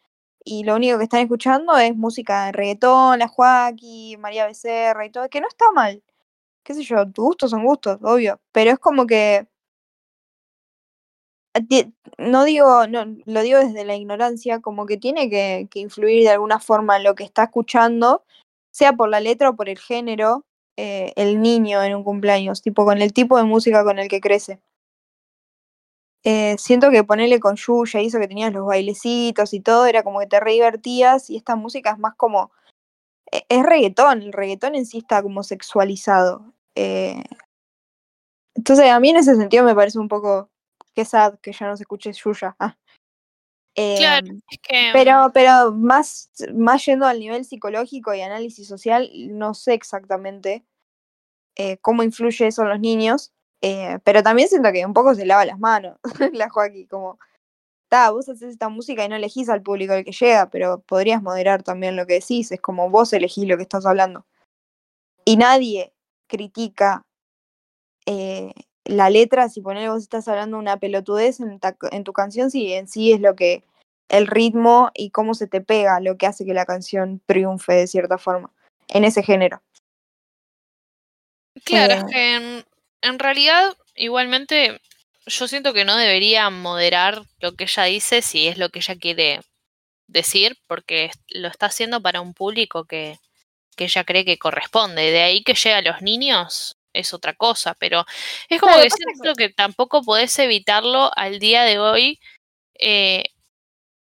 Y lo único que están escuchando es música de reggaetón, la Joaquín, María Becerra y todo, que no está mal qué sé yo, tus gustos son gustos, obvio, pero es como que no digo, no, lo digo desde la ignorancia, como que tiene que, que influir de alguna forma en lo que está escuchando, sea por la letra o por el género, eh, el niño en un cumpleaños, tipo con el tipo de música con el que crece. Eh, siento que ponerle con Yuya eso que tenías los bailecitos y todo, era como que te re divertías y esta música es más como e- es reggaetón, el reggaetón en sí está como sexualizado. eh. entonces, a mí en ese sentido me parece un poco que sad que ya no se escuche Yuya. ah. Claro, Em, es que. pero, pero más, más yendo al nivel psicológico y análisis social, no sé exactamente eh, cómo influye eso en los niños, eh, pero también siento que un poco se lava las manos [LAUGHS] la Joaquín, como, ta, vos haces esta música y no elegís al público al que llega, pero podrías moderar también lo que decís, es como vos elegís lo que estás hablando. Y nadie critica eh, la letra si poner vos estás hablando una pelotudez en, ta- en tu canción, si en sí es lo que, el ritmo y cómo se te pega lo que hace que la canción triunfe de cierta forma, en ese género. Claro, es Eh. que en, en realidad, igualmente, yo siento que no debería moderar lo que ella dice si es lo que ella quiere decir, porque lo está haciendo para un público que, que ella cree que corresponde. De ahí que llega a los niños es otra cosa, pero es como Claro, que siento que tampoco podés evitarlo al día de hoy. eh,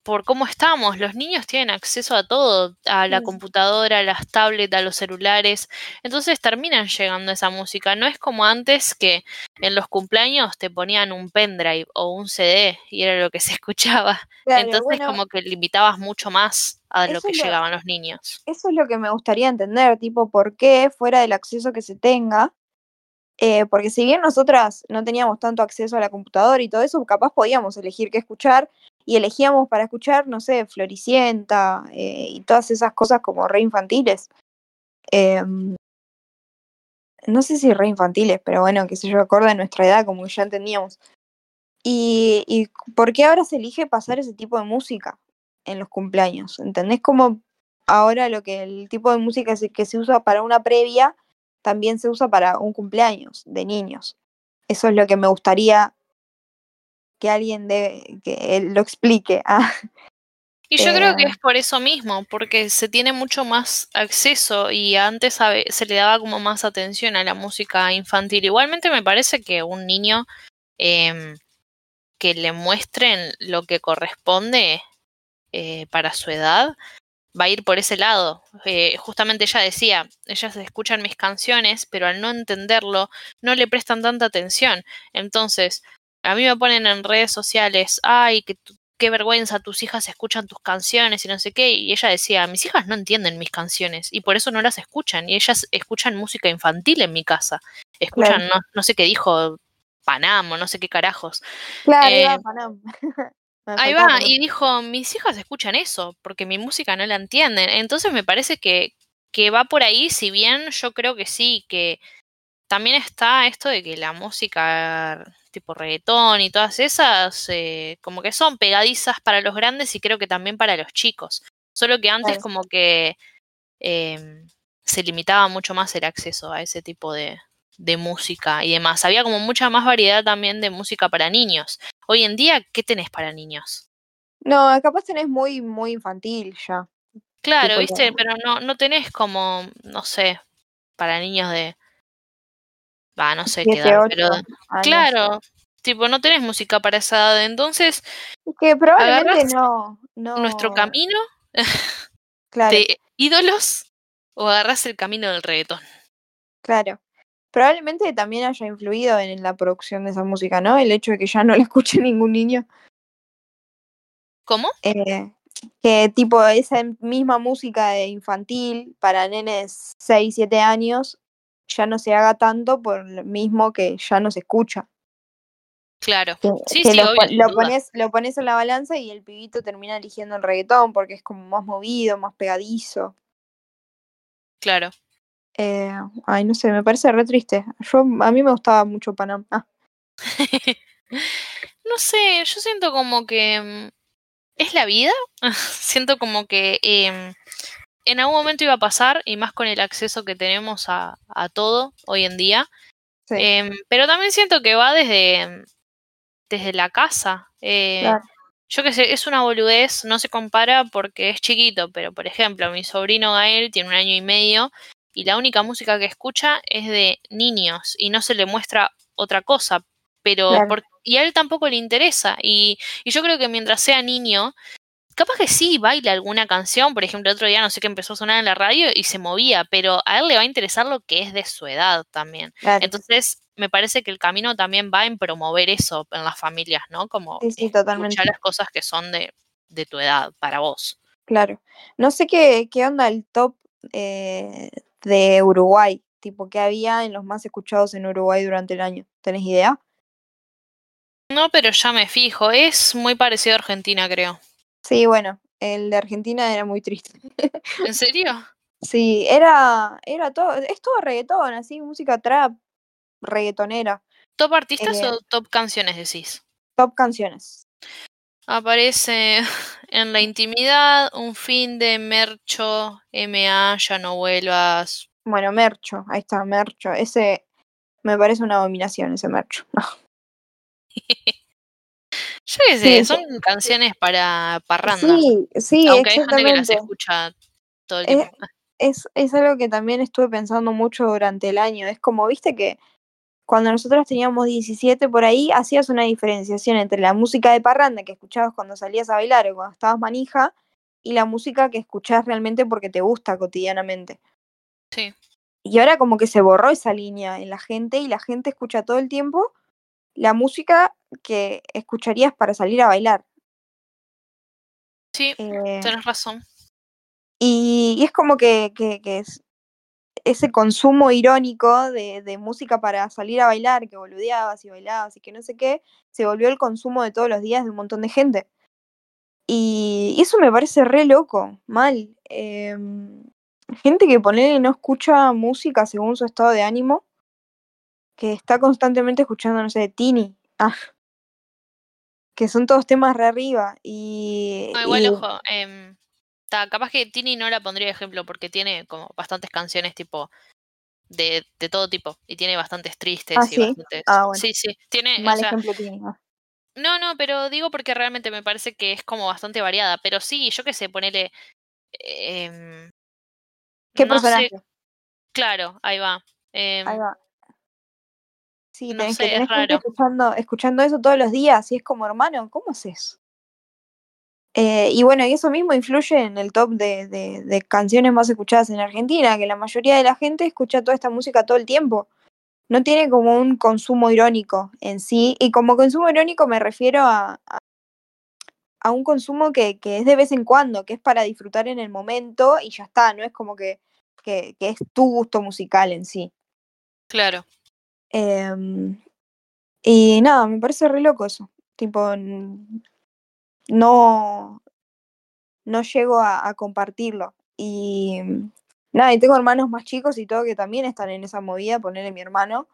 por cómo estamos, los niños tienen acceso a todo, a la Sí. computadora, a las tablets, a los celulares, entonces terminan llegando a esa música. No es como antes que en los cumpleaños te ponían un pendrive o un CD y era lo que se [LAUGHS] escuchaba. Claro, Entonces bueno, como que limitabas mucho más a lo que lo- llegaban los niños. eso es lo que me gustaría entender, tipo, ¿por qué fuera del acceso que se tenga? Eh, porque si bien nosotras no teníamos tanto acceso a la computadora y todo eso, capaz podíamos elegir qué escuchar y elegíamos para escuchar, no sé, Floricienta eh, y todas esas cosas como re infantiles. Em, no sé si re infantiles, pero bueno, qué sé yo, acorde a nuestra edad, como que ya entendíamos. Y, y ¿por qué ahora se elige pasar ese tipo de música en los cumpleaños? ¿Entendés cómo ahora lo que el tipo de música que se usa para una previa también se usa para un cumpleaños de niños? Eso es lo que me gustaría que alguien de, que él lo explique. Ah, Y yo creo que Eh. es por eso mismo, porque se tiene mucho más acceso y antes se le daba como más atención a la música infantil. Igualmente me parece que un niño em, que le muestren lo que corresponde eh, para su edad va a ir por ese lado. Eh, justamente ella decía, ellas escuchan mis canciones, pero al no entenderlo no le prestan tanta atención. Entonces, a mí me ponen en redes sociales, ay, que qué vergüenza, tus hijas escuchan tus canciones y no sé qué. Y ella decía, mis hijas no entienden mis canciones y por eso no las escuchan. Y ellas escuchan música infantil en mi casa. Escuchan, no, no sé qué dijo, Panamo, no sé qué carajos. claro, Eh, Panam. [LAUGHS] Ahí va, y dijo, mis hijas escuchan eso, porque mi música no la entienden. Entonces me parece que, que va por ahí, si bien yo creo que sí, que, también está esto de que la música tipo reggaetón y todas esas, eh, como que son pegadizas para los grandes y creo que también para los chicos. Solo que antes Claro. como que em, se limitaba mucho más el acceso a ese tipo de, de música y demás. Había como mucha más variedad también de música para niños. Hoy en día, ¿qué tenés para niños? No, capaz tenés muy, muy infantil ya. Claro, Tipo viste, pero no, no tenés como, no sé, para niños de... Va, no sé qué edad, pero... Claro, tipo, no tenés música para esa edad, entonces Es que probablemente no, no. nuestro camino [LAUGHS] Claro, de ídolos o agarrás el camino del reggaetón. claro. Probablemente también haya influido en la producción de esa música, ¿no? El hecho de que ya no la escuche [LAUGHS] ningún niño. ¿Cómo? Eh, que tipo esa misma música de infantil para nenes 6, 7 años ya no se haga tanto por lo mismo que ya no se escucha. Claro. Que, Sí, que sí, lo, obvio, lo pones, lo pones en la balanza y el pibito termina eligiendo el reggaetón porque es como más movido, más pegadizo. Claro. Eh, ay, no sé, me parece re triste. Yo, a mí me gustaba mucho Panam. Ah, [LAUGHS] No sé, yo siento como que mm, es la vida. [LAUGHS] siento como que em, en algún momento iba a pasar y más con el acceso que tenemos a, a todo hoy en día. sí, Em, pero también siento que va desde, desde la casa. Eh, claro, Yo qué sé, es una boludez, no se compara porque es chiquito, pero por ejemplo, mi sobrino Gael tiene un año y medio y la única música que escucha es de niños y no se le muestra otra cosa, pero Claro. por- y a él tampoco le interesa y, y yo creo que mientras sea niño, capaz que sí baila alguna canción, por ejemplo, el otro día no sé qué empezó a sonar en la radio y se movía, pero a él le va a interesar lo que es de su edad también. claro. Entonces, me parece que el camino también va en promover eso en las familias, ¿no? Como Sí, sí, totalmente. escuchar las cosas que son de, de tu edad, para vos. Claro. No sé qué, qué onda el top eh, de Uruguay, tipo qué había en los más escuchados en Uruguay durante el año. ¿Tenés idea? No, pero ya me fijo, es muy parecido a Argentina, creo. Sí, bueno, el de Argentina era muy triste. ¿En serio? [LAUGHS] Sí, era, era todo, es todo reggaetón, así, música trap, reggaetonera, ¿Top artistas Eh, o top canciones decís? top canciones. Aparece [LAUGHS] en la intimidad, un fin de Mercho, MA, ya no vuelvas. Bueno, Mercho, ahí está, Mercho, ese me parece una abominación, ese Mercho. [LAUGHS] Yo qué sé, Sí, son canciones para parranda. Sí, sí, aunque hay gente que las exactamente. escucha todo el Eh, tiempo. Es, es algo que también estuve pensando mucho durante el año. Es como, viste que cuando nosotros teníamos 17 por ahí, hacías una diferenciación entre la música de parranda que escuchabas cuando salías a bailar o cuando estabas manija y la música que escuchás realmente porque te gusta cotidianamente. Sí. Y ahora como que se borró esa línea en la gente y la gente escucha todo el tiempo la música que escucharías para salir a bailar. Sí, Eh, tenés razón. y, y es como que, que, que es ese consumo irónico de, de música para salir a bailar, que boludeabas y bailabas y que no sé qué, se volvió el consumo de todos los días de un montón de gente. Y, eso me parece re loco, mal. Em, gente que ponele no escucha música según su estado de ánimo, que está constantemente escuchando, no sé, Tini. Ah, que son todos temas re arriba. Y, No, igual, y- ojo, em, ta, capaz que Tini no la pondría de ejemplo porque tiene como bastantes canciones tipo de, de todo tipo y tiene bastantes tristes Ah, y ¿sí? bastantes... Ah, bueno. Sí, sí, tiene, o mal sea, ejemplo Tini. ah. no, no, pero digo porque realmente me parece que es como bastante variada, pero sí, yo qué sé, ponele... em, ¿Qué no personaje? sé, claro, ahí va. em, Ahí va. Sí, no tenés sé, que es tenés gente raro. escuchando, escuchando eso todos los días y es como, hermano, ¿cómo haces? Eh, y bueno, y eso mismo influye en el top de, de- de canciones más escuchadas en Argentina, que la mayoría de la gente escucha toda esta música todo el tiempo. No tiene como un consumo irónico en sí, y como consumo irónico me refiero a, a, a un consumo que, que es de vez en cuando, que es para disfrutar en el momento y ya está, no es como que, que, que es tu gusto musical en sí. Claro. Em, y nada, me parece re loco eso. Tipo, no, no llego a, compartirlo. Y nada, y tengo hermanos más chicos y todo que también están en esa movida, ponerle mi hermano,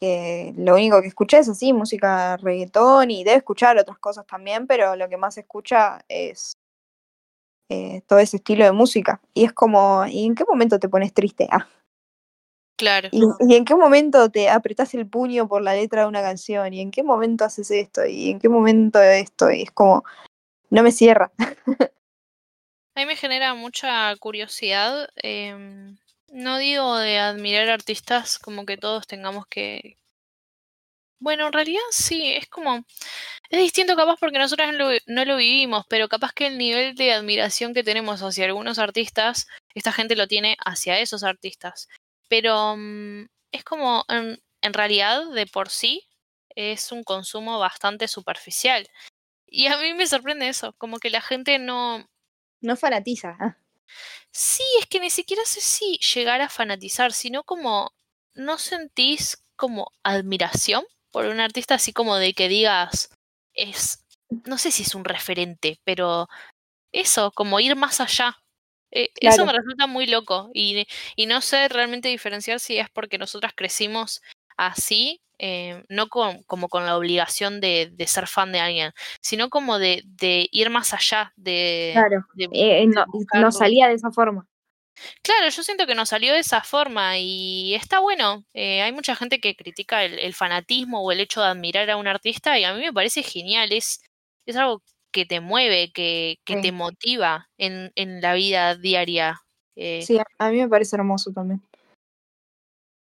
que lo único que escucha es así, música reggaetón y debe escuchar otras cosas también, pero lo que más escucha es eh, todo ese estilo de música. Y es como, ¿y en qué momento te pones triste? Ah. Claro. ¿Y, ¿Y en qué momento te apretás el puño por la letra de una canción? ¿Y en qué momento haces esto? ¿Y en qué momento esto? Y es como, no me cierra. [LAUGHS] A mí me genera mucha curiosidad. em, no digo de admirar artistas como que todos tengamos que... Bueno, en realidad sí, es como... Es distinto capaz porque nosotros no lo, no lo vivimos, pero capaz que el nivel de admiración que tenemos hacia algunos artistas, esta gente lo tiene hacia esos artistas. Pero mm, es como, en, en realidad, de por sí, es un consumo bastante superficial. Y a mí me sorprende eso, como que la gente no, No fanatiza. ah. Sí, es que ni siquiera sé si llegar a fanatizar, sino como no sentís como admiración por un artista así como de que digas es, no sé si es un referente, pero eso, como ir más allá. Eh, Eso me resulta muy loco y, y no sé realmente diferenciar si es porque nosotras crecimos así, eh, no con, como con la obligación de, de ser fan de alguien, sino como de, de ir más allá, de, Claro. de- Eh, no, salía de esa forma. Claro, yo siento que nos salió de esa forma y está bueno. Eh, hay mucha gente que critica el, el fanatismo o el hecho de admirar a un artista y a mí me parece genial. Es, es algo que te mueve, que, que Sí. te motiva en, en la vida diaria. Eh, Sí, a- mí me parece hermoso también.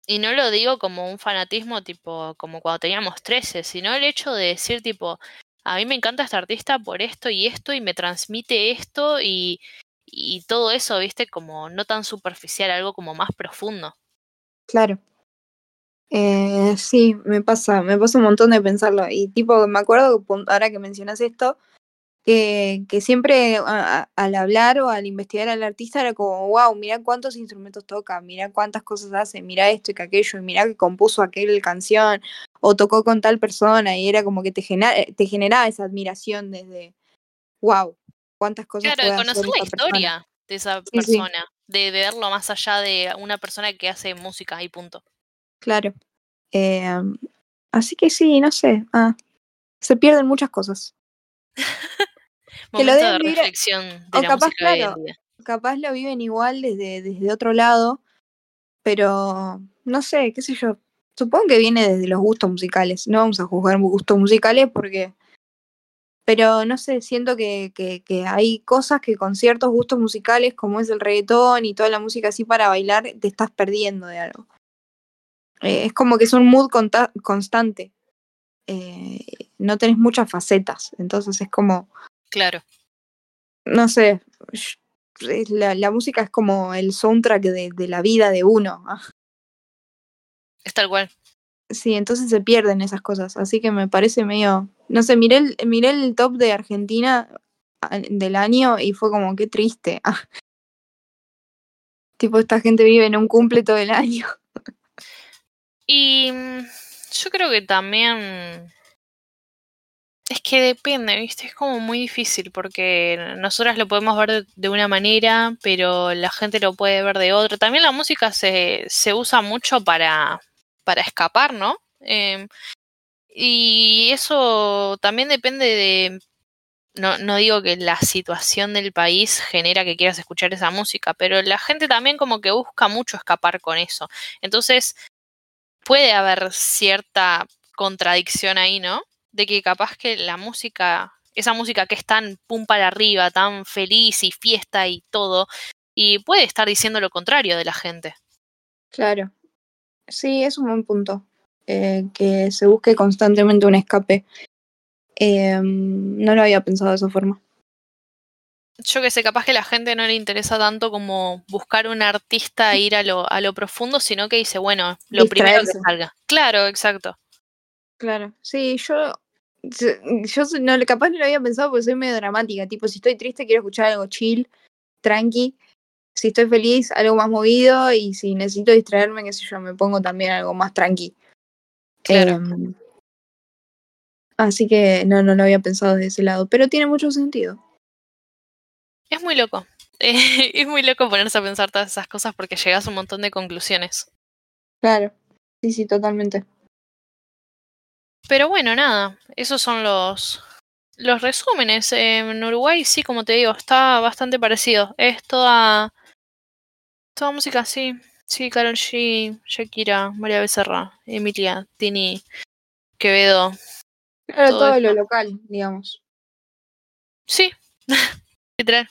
Y no lo digo como un fanatismo tipo como cuando teníamos 13, sino el hecho de decir tipo, a mí me encanta este artista por esto y esto y me transmite esto y, y todo eso, viste, como no tan superficial, algo como más profundo. Claro. Eh, sí, me pasa, me pasa un montón de pensarlo. Y tipo, me acuerdo, que ahora que mencionas esto, que, que siempre a- a- al hablar o al investigar al artista era como, wow, mira cuántos instrumentos toca, mira cuántas cosas hace, mira esto y que aquello, y mira que compuso aquel canción, o tocó con tal persona, y era como que te, genera, te generaba esa admiración desde, wow, cuántas cosas Claro, de conocer la persona. historia de esa Sí, persona, de, de verlo más allá de una persona que hace música y punto. Claro. Eh, así que sí, no sé. Ah, se pierden muchas cosas. [LAUGHS] Que lo de deben vivir- reflexión de o la capaz, claro. Capaz lo viven igual desde, desde otro lado, pero no sé, qué sé yo. Supongo que viene desde los gustos musicales. No vamos a juzgar gustos musicales porque. Pero no sé, siento que, que, que hay cosas que con ciertos gustos musicales, como es el reggaetón y toda la música así para bailar, te estás perdiendo de algo. Eh, es como que es un mood constante. Eh, no tenés muchas facetas. Entonces es como, Claro. no sé, la, la música es como el soundtrack de, de la vida de uno. Ah, Es tal cual. Sí, entonces se pierden esas cosas. Así que me parece medio. No sé, miré el, miré el top de Argentina ah, del año y fue como qué triste. Ah. Tipo, esta gente vive en un cumple todo el año. Y mm, yo creo que también es que depende, ¿viste? Es como muy difícil porque nosotras lo podemos ver de- una manera, pero la gente lo puede ver de otra. También la música se, se usa mucho para, para escapar, ¿no? Em, y eso también depende de... No, no digo que la situación del país genera que quieras escuchar esa música, pero la gente también como que busca mucho escapar con eso. Entonces, puede haber cierta contradicción ahí, ¿no? De que capaz que la música, esa música que es tan pum para arriba, tan feliz y fiesta y todo, y puede estar diciendo lo contrario de la gente. Claro. Sí, es un buen punto. Eh, que se busque constantemente un escape. Eh, no lo había pensado de esa forma. Yo que sé, capaz que a la gente no le interesa tanto como buscar un artista e ir a lo, a lo profundo, sino que dice, bueno, lo primero que salga. Claro, exacto. Claro. Sí, yo. Yo no, capaz no lo había pensado porque soy medio dramática. Tipo, si estoy triste, quiero escuchar algo chill, tranqui. Si estoy feliz, algo más movido. Y si necesito distraerme, qué sé yo, me pongo también algo más tranqui. Claro. Em, así que no, no lo había pensado de ese lado. Pero tiene mucho sentido. Es muy loco. Eh, [LAUGHS] es muy loco ponerse a pensar todas esas cosas porque llegas a un montón de conclusiones. Claro. Sí, sí, totalmente. Pero bueno, nada, esos son los, los resúmenes. En Uruguay, sí, como te digo, está bastante parecido. Es toda, toda música así. Sí, Carol G, Shakira, María Becerra, Emilia, Tini, Quevedo. Claro, Todo lo local, digamos. Sí, [LAUGHS] literal.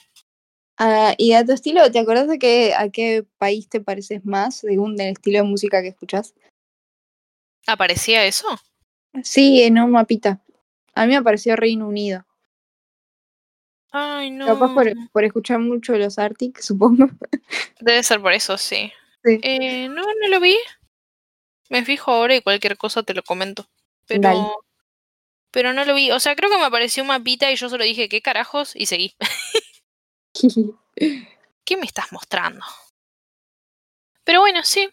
Ah, y a tu estilo, ¿te acordás de qué, a qué país te pareces más según el estilo de música que escuchás? ¿Aparecía eso? Sí, en un mapita. A mí me pareció Reino Unido. Ay, no. Capaz por, por escuchar mucho los Arctic, [LAUGHS] supongo. Debe ser por eso, sí. Sí. Eh, no, no lo vi. Me fijo ahora y cualquier cosa te lo comento. Pero. Dale. Pero no lo vi. O sea, creo que me apareció un mapita y yo solo dije, ¿qué carajos? Y seguí. [LAUGHS] [LAUGHS] ¿Qué me estás mostrando? Pero bueno, sí.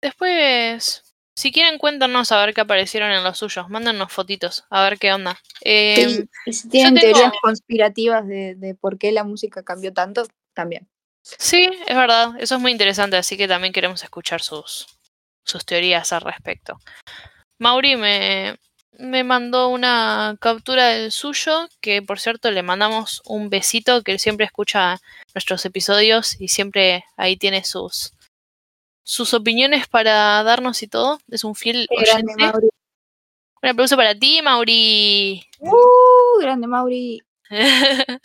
Después, si quieren, cuéntanos a ver qué aparecieron en los suyos. Mándanos fotitos, a ver qué onda. Eh, Sí, si tienen tengo- teorías conspirativas de, de por qué la música cambió tanto, también. Sí, es verdad. Eso es muy interesante, así que también queremos escuchar sus, sus teorías al respecto. Mauri me, me mandó una captura del suyo, que por cierto le mandamos un besito, que él siempre escucha nuestros episodios y siempre ahí tiene sus, sus opiniones para darnos y todo. Es un fiel grande, oyente. Mauri. Un aplauso para ti, Mauri. Uh, grande, Mauri. [LAUGHS]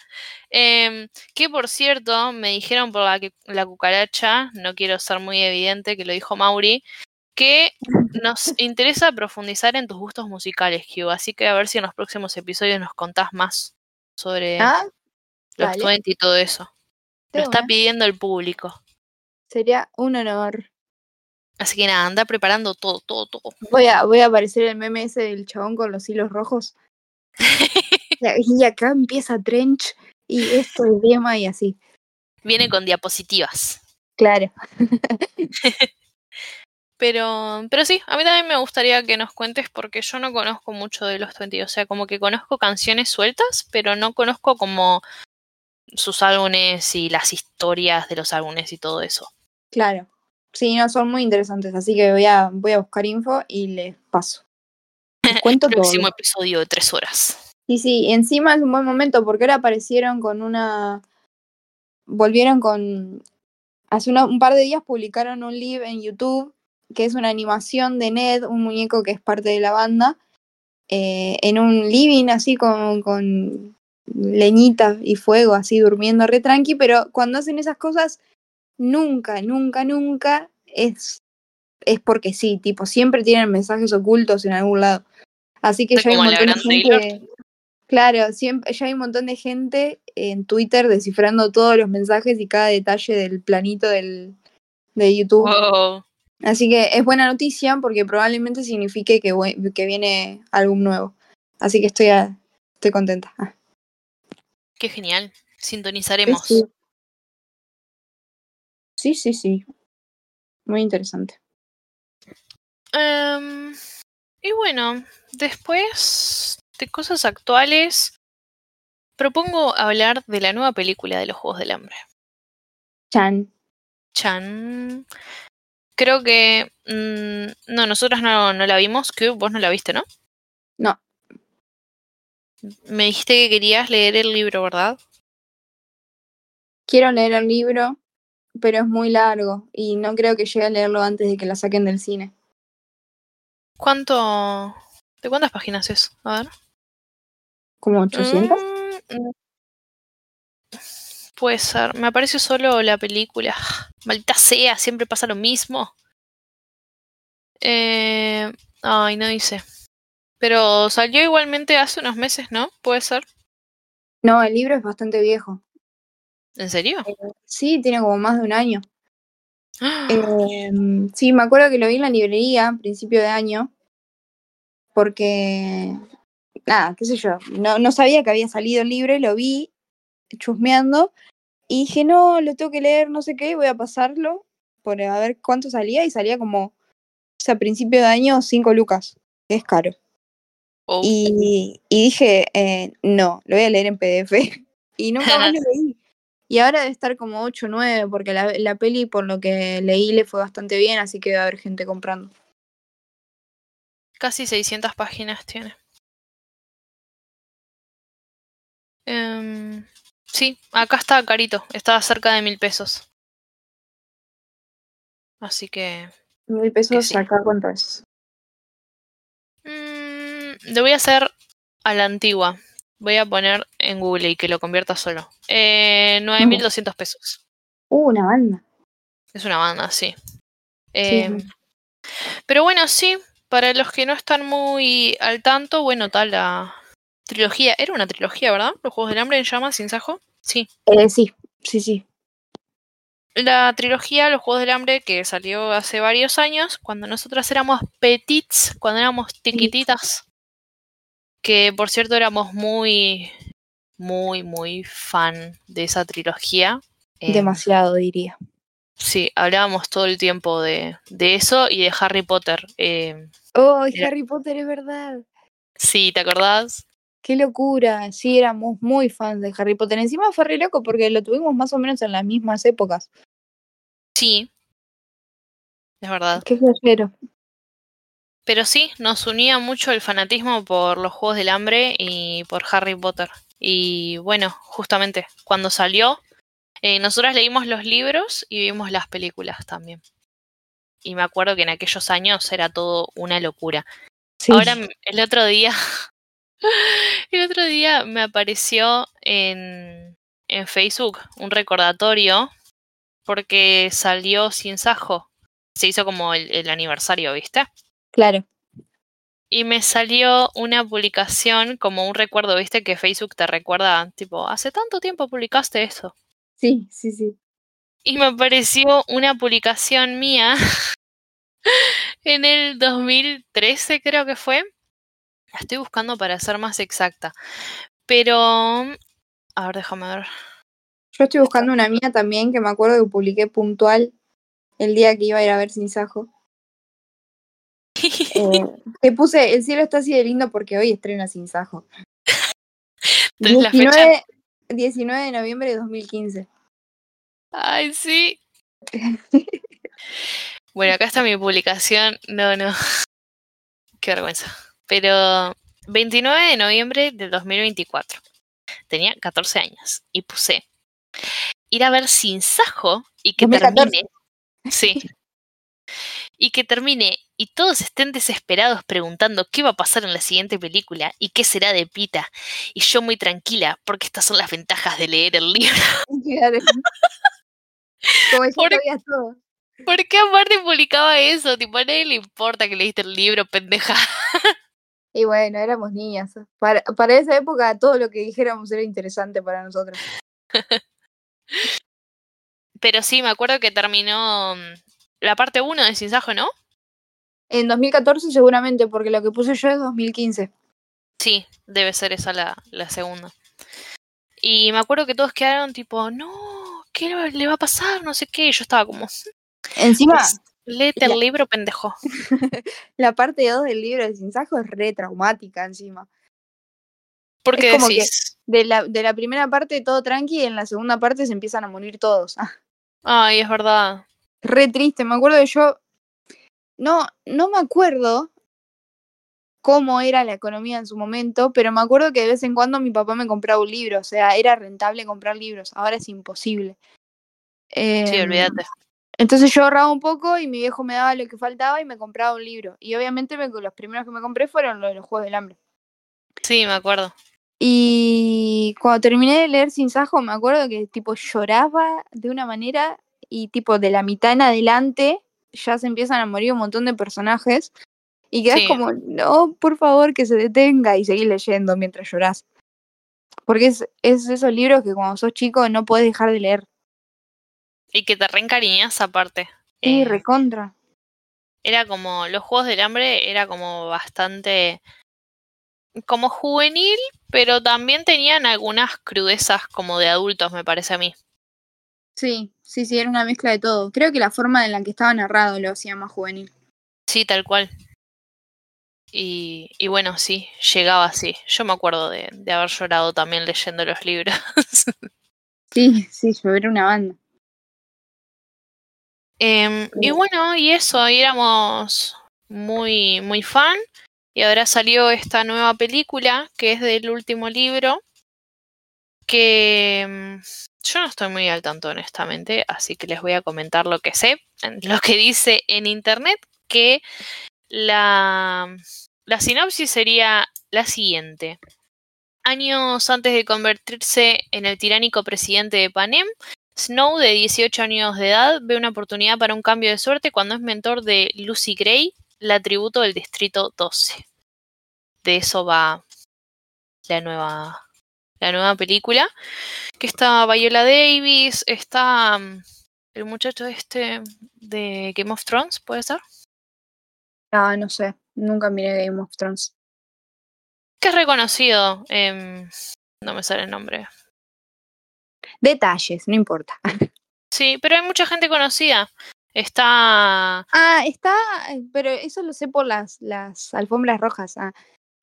Em, que por cierto, me dijeron por la, la cucaracha, no quiero ser muy evidente que lo dijo Mauri, que [LAUGHS] nos interesa profundizar en tus gustos musicales, Hugh. Así que a ver si en los próximos episodios nos contás más sobre Ah, los dale. 20 y todo eso. Lo está pidiendo el público. Sería un honor. Así que nada, anda preparando todo, todo, todo. Voy a, voy a aparecer el meme ese del chabón con los hilos rojos. [LAUGHS] Y acá empieza Trench y esto es Dema y así. Viene con diapositivas. Claro. [LAUGHS] Pero, pero sí, a mí también me gustaría que nos cuentes porque yo no conozco mucho de los 20. O sea, como que conozco canciones sueltas, pero no conozco como sus álbumes y las historias de los álbumes y todo eso. Claro. Sí, no, son muy interesantes, así que voy a, voy a buscar info y les paso. Les [LAUGHS] cuento todo. Próximo episodio de tres horas. Sí, sí, encima es un buen momento porque ahora aparecieron con una. Volvieron con. Hace una- un par de días publicaron un live en YouTube que es una animación de Ned, un muñeco que es parte de la banda, eh, en un living así con, con leñita y fuego, así durmiendo re tranqui, pero cuando hacen esas cosas, nunca, nunca, nunca es, es porque sí, tipo, siempre tienen mensajes ocultos en algún lado. Así que ya hay un montón de gente. Claro, siempre, ya hay un montón de gente en Twitter descifrando todos los mensajes y cada detalle del planito del, de YouTube. Wow. Así que es buena noticia porque probablemente signifique que, que viene álbum nuevo. Así que estoy, a- estoy contenta. Ah, Qué genial. Sintonizaremos. sí. sí, sí, sí. Muy interesante. Em, y bueno, después de cosas actuales, propongo hablar de la nueva película de los Juegos del Hambre. Chan. Chan. Creo que... mm, no, nosotros no, no la vimos. que vos no la viste, ¿no? No. Me dijiste que querías leer el libro, ¿verdad? Quiero leer el libro, pero es muy largo y no creo que llegue a leerlo antes de que la saquen del cine. ¿Cuánto... ¿De cuántas páginas es? A ver. ¿Como 800? Mm, mm. Puede ser. Me aparece solo la película. [SIGHS] Maldita sea, siempre pasa lo mismo. Eh... Ay, no dice. Pero salió igualmente hace unos meses, ¿no? Puede ser. No, el libro es bastante viejo. ¿En serio? Sí, tiene como más de un año. ¡Ah! Eh, sí, me acuerdo que lo vi en la librería a principio de año, porque, nada, qué sé yo, no, no sabía que había salido el libro, lo vi chusmeando y dije, no, lo tengo que leer, no sé qué, voy a pasarlo por a ver cuánto salía y salía como, o sea, a principio de año, 5 lucas, que es caro. Oh, Y, y dije, eh, no, lo voy a leer en PDF. [LAUGHS] Y nunca más lo [LAUGHS] leí. Y ahora debe estar como 8 o 9, porque la, la peli, por lo que leí, le fue bastante bien, así que va a haber gente comprando. Casi 600 páginas tiene. Em, sí, acá está carito. Estaba cerca de mil pesos. Así que. Mil pesos sí. acá, ¿cuánto es? mm, le voy a hacer a la antigua. Voy a poner en Google y que lo convierta solo. Eh, 9.200 pesos. Uh, una banda. Es una banda, sí. Em, sí. Pero bueno, sí, para los que no están muy al tanto, bueno, tal la trilogía. Era una trilogía, ¿verdad? Los Juegos del Hambre en llamas, sin sajo. Sí. Eh, sí, sí, sí. La trilogía Los Juegos del Hambre que salió hace varios años, cuando nosotras éramos petits, cuando éramos tiquititas. Que por cierto éramos muy, muy, muy fan de esa trilogía. Em, Demasiado, diría. Sí, hablábamos todo el tiempo de, de eso y de Harry Potter. Oh, Era- Harry Potter es verdad. sí, ¿te acordás? Qué locura. Sí, éramos muy fans de Harry Potter. Encima fue re loco porque lo tuvimos más o menos en las mismas épocas. Sí. Es verdad. Qué flashero. Pero sí, nos unía mucho el fanatismo por los Juegos del Hambre y por Harry Potter. Y bueno, justamente, cuando salió, eh, nosotras leímos los libros y vimos las películas también. Y me acuerdo que en aquellos años era todo una locura. Sí. Ahora, el otro día, [LAUGHS] el otro día me apareció en, en Facebook un recordatorio porque salió sin sajo. Se hizo como el, el aniversario, ¿viste? Claro. Y me salió una publicación como un recuerdo, ¿viste? Que Facebook te recuerda, tipo, hace tanto tiempo publicaste eso. Sí, sí, sí. Y me apareció una publicación mía [LAUGHS] en el 2013, creo que fue. La estoy buscando para ser más exacta. Pero... A ver, déjame ver. Yo estoy buscando una mía también que me acuerdo que publiqué puntual el día que iba a ir a ver Sin Sajo. Eh, que puse, el cielo está así de lindo porque hoy estrena Sin Sajo. ¿Tenés la fecha? 19, 19 de noviembre de 2015. Ay, sí. [LAUGHS] Bueno, acá está mi publicación. No, no. Qué vergüenza. Pero 29 de noviembre del 2024. Tenía 14 años. Y puse ir a ver sin sajo y que 2014. termine. Sí. Y que termine y todos estén desesperados preguntando qué va a pasar en la siguiente película y qué será de Pita. Y yo muy tranquila, porque estas son las ventajas de leer el libro. [LAUGHS] Como si Por- sabías todo. ¿Por qué aparte publicaba eso? Tipo, a nadie le importa que leíste el libro, pendeja. Y bueno, éramos niñas. Para, para esa época todo lo que dijéramos era interesante para nosotros. [LAUGHS] Pero sí, me acuerdo que terminó mm, la parte 1 de Sin Sajo, ¿no? En 2014 seguramente, porque lo que puse yo es 2015. Sí, debe ser esa la, la segunda. Y me acuerdo que todos quedaron tipo, no, ¿qué le va a pasar? No sé qué. Y yo estaba como, Encima, pues, léete el libro, pendejo. [LAUGHS] la parte 2 del libro de Sin Sajo es re traumática encima. Porque Es como que- decís, De la, de la primera parte todo tranqui y en la segunda parte se empiezan a morir todos. Ah, [LAUGHS] ay, es verdad. Re triste. Me acuerdo que yo. No, no me acuerdo cómo era la economía en su momento, pero me acuerdo que de vez en cuando mi papá me compraba un libro. O sea, era rentable comprar libros. Ahora es imposible. Sí, Em, olvídate. Entonces yo ahorraba un poco y mi viejo me daba lo que faltaba y me compraba un libro. Y obviamente me- los primeros que me compré fueron los de los Juegos del Hambre. Sí, me acuerdo. Y cuando terminé de leer Sin Sajo, me acuerdo que tipo lloraba de una manera y tipo de la mitad en adelante ya se empiezan a morir un montón de personajes y quedas Sí. como, no, por favor, que se detenga y seguís leyendo mientras llorás. Porque es, es esos libros que cuando sos chico no podés dejar de leer. Y que te reencariñas aparte. Sí, Eh, recontra. era como, los Juegos del Hambre era como bastante, como juvenil, pero también tenían algunas crudezas como de adultos, me parece a mí. Sí, sí, sí, era una mezcla de todo. Creo que la forma en la que estaba narrado lo hacía más juvenil. Sí, tal cual. Y, y bueno, sí, llegaba así. Yo me acuerdo de, de haber llorado también leyendo los libros. [LAUGHS] Sí, sí, yo era una banda. Em, y bueno, y eso, y éramos muy, muy fan. Y ahora salió esta nueva película que es del último libro. Que mm, yo no estoy muy al tanto, honestamente, así que les voy a comentar lo que sé, lo que dice en internet, que la, la sinopsis sería la siguiente. Años antes de convertirse en el tiránico presidente de Panem, Snow, de 18 años de edad, ve una oportunidad para un cambio de suerte cuando es mentor de Lucy Gray, la tributo del Distrito 12. De eso va la nueva, la nueva película. Que está Viola Davis, está mm, el muchacho este de Game of Thrones, ¿puede ser? Ah, no sé, nunca miré Game of Thrones. Que es reconocido. Em, no me sale el nombre. Detalles, no importa. Sí, pero hay mucha gente conocida. Está. Ah, está, pero eso lo sé por las, las alfombras rojas. Ah,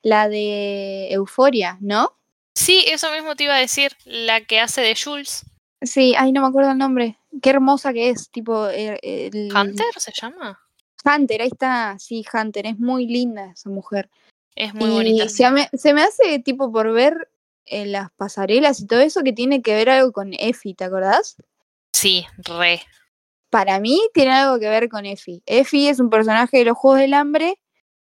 la de Euforia, ¿no? Sí, eso mismo te iba a decir. La que hace de Jules. Sí, ay, no me acuerdo el nombre. Qué hermosa que es, tipo. El, el- ¿Hunter se llama? Hunter, ahí está, sí, Hunter, es muy linda esa mujer. Es muy y bonita. Se me, se me hace tipo por ver en las pasarelas y todo eso que tiene que ver algo con Effie, ¿te acordás? Sí, re. Para mí tiene algo que ver con Effie. Effie es un personaje de los Juegos del Hambre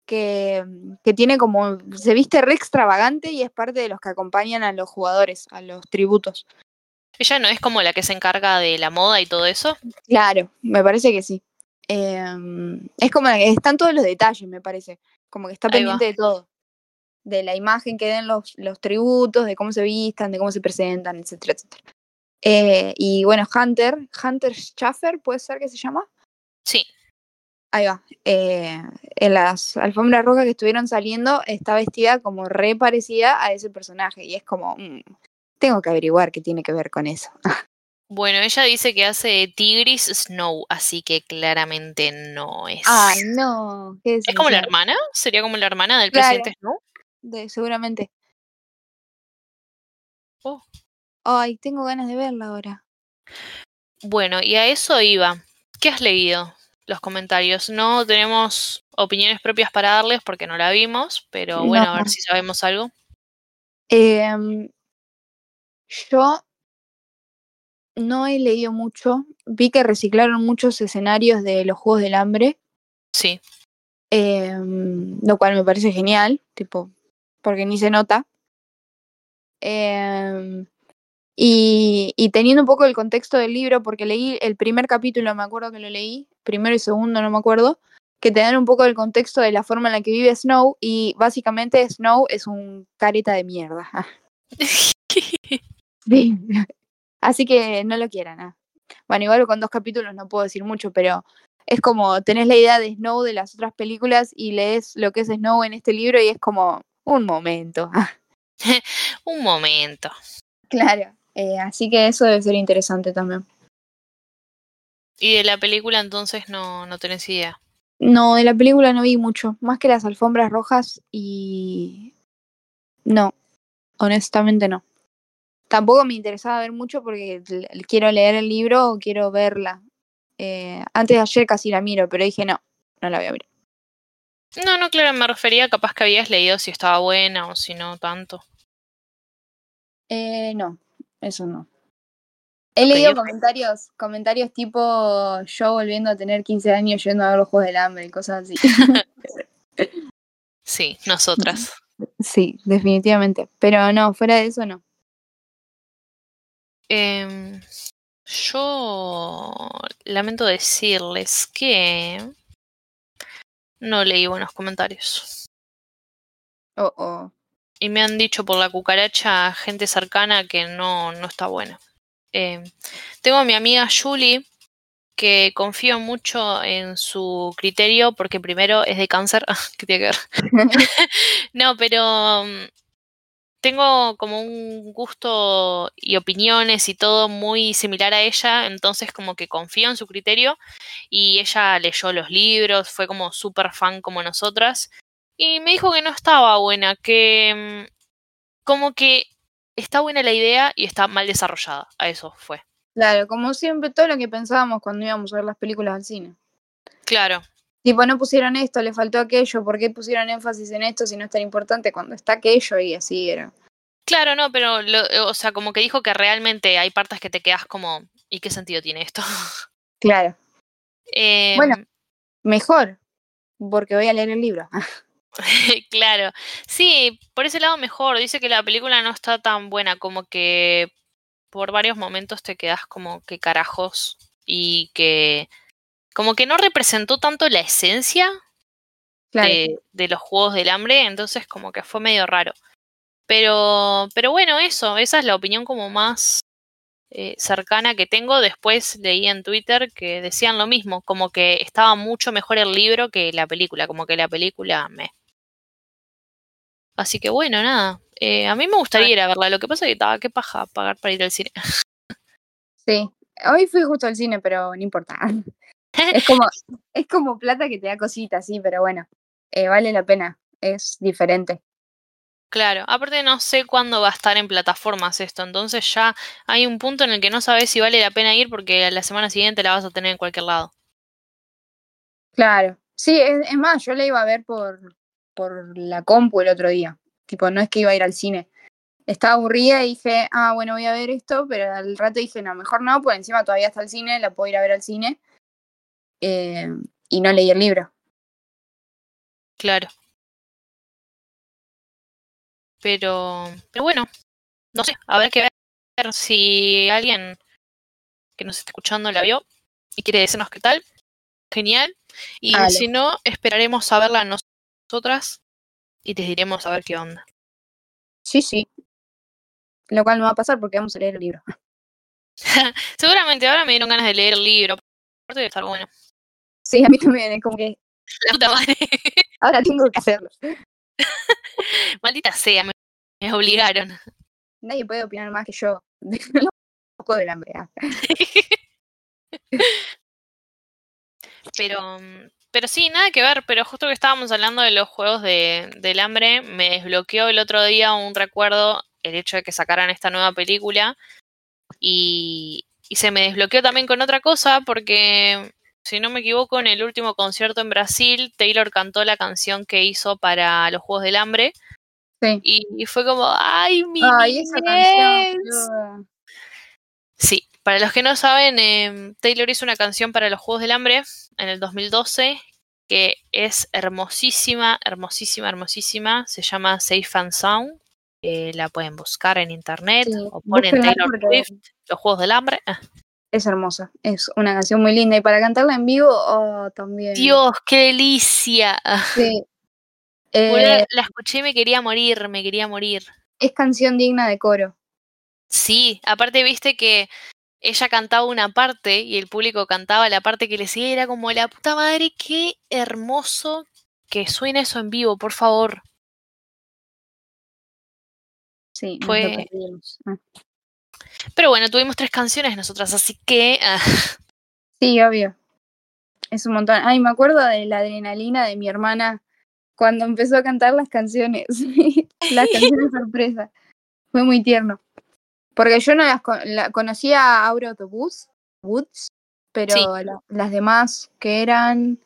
que, que tiene como, se viste re extravagante y es parte de los que acompañan a los jugadores, a los tributos. Ella no es como la que se encarga de la moda y todo eso. Claro, me parece que sí. Em, es como que están todos los detalles, me parece. Como que está Ahí va. pendiente de todo. De la imagen que den los, los tributos, de cómo se vistan, de cómo se presentan, etcétera, etcétera. Eh, y bueno, Hunter, Hunter Schaffer, ¿puede ser que se llama? Sí. Ahí va. Eh, en las alfombras rojas que estuvieron saliendo, está vestida como re parecida a ese personaje. Y es como, mm, tengo que averiguar qué tiene que ver con eso. [LAUGHS] Bueno, ella dice que hace Tigris Snow, así que claramente no es. Ay, no. qué ¿Es como la hermana? ¿Sería como la hermana del Claro. presidente Snow? De- seguramente. Oh. Ay, tengo ganas de verla ahora. Bueno, y a eso iba. ¿Qué has leído? Los comentarios. No tenemos opiniones propias para darles porque no la vimos, pero bueno, a ver si sabemos algo. Em, yo no he leído mucho. Vi que reciclaron muchos escenarios de los Juegos del Hambre, Sí. em, lo cual me parece genial, tipo, porque ni se nota. Em, y, y teniendo un poco el contexto del libro, porque leí el primer capítulo, me acuerdo que lo leí, primero y segundo, no me acuerdo, que te dan un poco el contexto de la forma en la que vive Snow, y básicamente Snow es un careta de mierda. [LAUGHS] Sí. [LAUGHS] Así que no lo quieran. ah. Bueno, igual con dos capítulos no puedo decir mucho, pero es como tenés la idea de Snow de las otras películas y lees lo que es Snow en este libro y es como un momento. [LAUGHS] Un momento. claro. Eh, así que eso debe ser interesante también. Y de la película entonces no, no tenés idea. No, de la película no vi mucho, más que las alfombras rojas y... No, honestamente no. Tampoco me interesaba ver mucho porque quiero leer el libro o quiero verla. Eh, antes de ayer casi la miro, pero dije no, no la voy a ver. No, no, claro, me refería capaz que habías leído si estaba buena o si no tanto. Eh, no, eso no. He leído comentarios, comentarios tipo yo volviendo a tener 15 años yendo a ver los Juegos del Hambre y cosas así. [LAUGHS] Sí, nosotras. [LAUGHS] sí, definitivamente. Pero no, fuera de eso no. Em, yo lamento decirles que no leí buenos comentarios. Oh, oh. Y me han dicho por la cucaracha gente cercana que no, no está buena. Em, tengo a mi amiga Julie, que confío mucho en su criterio, porque primero es de cáncer. [LAUGHS] ¿Qué tiene que ver? [LAUGHS] No, pero mm, tengo como un gusto y opiniones y todo muy similar a ella, entonces como que confío en su criterio y ella leyó los libros, fue como súper fan como nosotras y me dijo que no estaba buena, que mm, como que está buena la idea y está mal desarrollada. A eso fue. Claro, como siempre, todo lo que pensábamos cuando íbamos a ver las películas al cine. Claro. Tipo, no pusieron esto, le faltó aquello, ¿por qué pusieron énfasis en esto si no es tan importante cuando está aquello y así era? Claro, no, pero, o sea, como que dijo que realmente hay partes que te quedas como, ¿y qué sentido tiene esto? Claro. [LAUGHS] Eh, Bueno. Mejor, porque voy a leer el libro. [LAUGHS] [LAUGHS] claro. Sí, por ese lado mejor. Dice que la película no está tan buena, como que por varios momentos te quedas como que carajos y que como que no representó tanto la esencia Claro. de, de los juegos del hambre, entonces como que fue medio raro. Pero, pero bueno, eso, esa es la opinión como más eh, cercana que tengo. Después leí en Twitter que decían lo mismo, como que estaba mucho mejor el libro que la película, como que la película me. Así que bueno, nada. Eh, a mí me gustaría ir a verla. Lo que pasa es que estaba, qué paja pagar para ir al cine. [LAUGHS] Sí. Hoy fui justo al cine, pero no importa. [LAUGHS] Es como, es como plata que te da cositas, sí, pero bueno, eh, vale la pena. Es diferente. Claro, aparte no sé cuándo va a estar en plataformas esto, entonces ya hay un punto en el que no sabes si vale la pena ir porque a la semana siguiente la vas a tener en cualquier lado. Claro. Sí, es, es más, yo la iba a ver por, por la compu el otro día. Tipo, no es que iba a ir al cine. Estaba aburrida y dije, ah, bueno, voy a ver esto, pero al rato dije, no, mejor no, pues encima todavía está el cine, la puedo ir a ver al cine. Eh, y no leí el libro. Claro. Pero, pero bueno, no sé, habrá que ver si alguien que nos está escuchando la vio y quiere decirnos qué tal. Genial. Y si no, esperaremos a verla nosotras y les diremos a ver qué onda. Sí, sí. Lo cual no va a pasar porque vamos a leer el libro. [LAUGHS] [LAUGHS] Seguramente ahora me dieron ganas de leer el libro. Aparte de estar bueno. Sí, a mí también, es como que [LAUGHS] La puta madre. ahora tengo que hacerlo. Maldita sea, me, me obligaron. Nadie puede opinar más que yo. Un poco hambre. ah. Pero, mm, pero sí, nada que ver. Pero justo que estábamos hablando de los juegos de, del hambre, me desbloqueó el otro día un recuerdo el hecho de que sacaran esta nueva película. Y, y se me desbloqueó también con otra cosa, porque si no me equivoco, en el último concierto en Brasil, Taylor cantó la canción que hizo para los Juegos del Hambre. Sí. Y, y fue como, ¡ay, mi Ay, esa canción. niñez". boluda. Sí, para los que no saben, eh, Taylor hizo una canción para los Juegos del Hambre en el 2012 que es hermosísima, hermosísima, hermosísima. Se llama Safe and Sound. Eh, la pueden buscar en internet Sí, o ponen Taylor Swift, los Juegos del Hambre. Ah, Es hermosa. Es una canción muy linda. Y para cantarla en vivo, oh, también. Dios, qué delicia. Sí. [LAUGHS] Eh, la escuché y me quería morir, me quería morir. es canción digna de coro. Sí, aparte viste que ella cantaba una parte y el público cantaba la parte que le seguía, era como la puta madre, qué hermoso que suene eso en vivo, por favor. Sí, nos Fue- lo. Ah. Pero bueno, tuvimos tres canciones nosotras, así que ah, Sí, obvio. Es un montón. Ay, me acuerdo de la adrenalina de mi hermana cuando empezó a cantar las canciones. [LAUGHS] las canciones sorpresa. Fue muy tierno. Porque yo no las con- la, conocía a Aura Autobús, Woods, pero Sí. la- las demás que eran.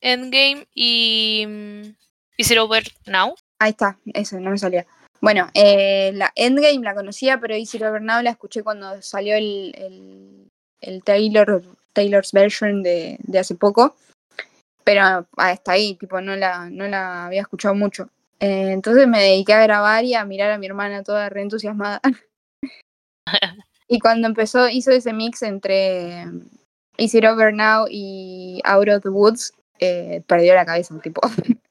Endgame y mm, Is It Over Now. Ahí está, eso, no me salía. Bueno, eh, la Endgame la conocía, pero Easy Over Now la escuché cuando salió el, el, el Taylor, Taylor's version de, de hace poco. Pero hasta ahí, tipo, no la, no la había escuchado mucho. Eh, entonces me dediqué a grabar y a mirar a mi hermana toda re entusiasmada. [LAUGHS] y cuando empezó, hizo ese mix entre Is It Over Now y Out of the Woods, eh, perdió la cabeza, tipo. [LAUGHS]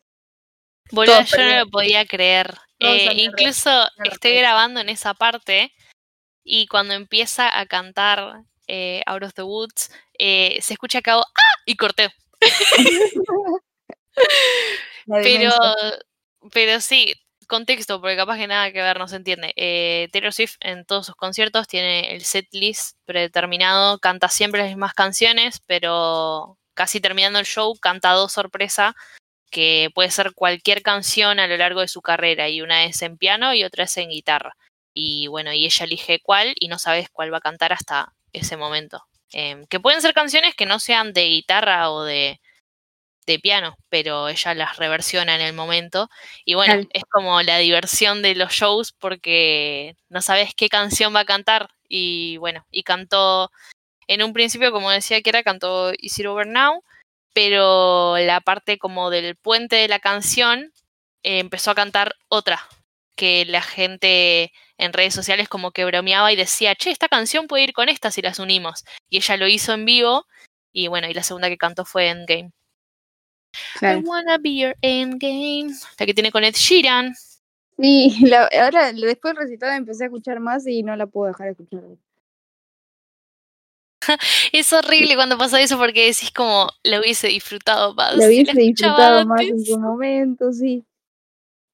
Boludo, yo no perdieron. lo podía creer. Eh, incluso estoy grabando en esa parte y cuando empieza a cantar eh, Out of the Woods, eh, se escucha que hago ¡Ah! y corté. [LAUGHS] [LAUGHS] Pero, pero sí, contexto, porque capaz que nada que ver, no se entiende. Eh, Taylor Swift en todos sus conciertos tiene el set list predeterminado, canta siempre las mismas canciones, pero casi terminando el show canta dos sorpresas que puede ser cualquier canción a lo largo de su carrera y una es en piano y otra es en guitarra. y bueno, y ella elige cuál y no sabes cuál va a cantar hasta ese momento. Em, que pueden ser canciones que no sean de guitarra o de, de piano, pero ella las reversiona en el momento. Y bueno, Claro. es como la diversión de los shows porque no sabes qué canción va a cantar. Y bueno, y cantó, en un principio, como decía que era, cantó Is It Over Now, pero la parte como del puente de la canción eh, empezó a cantar otra, que la gente en redes sociales como que bromeaba y decía, che, esta canción puede ir con esta si las unimos. Y ella lo hizo en vivo, y bueno, y la segunda que cantó fue Endgame. Claro. I wanna be your endgame. La que tiene con Ed Sheeran. Sí, la- ahora después del recital empecé a escuchar más y no la puedo dejar de escuchar. [LAUGHS] Es horrible cuando pasa eso porque decís como la hubiese disfrutado más. La hubiese disfrutado más en su momento, sí.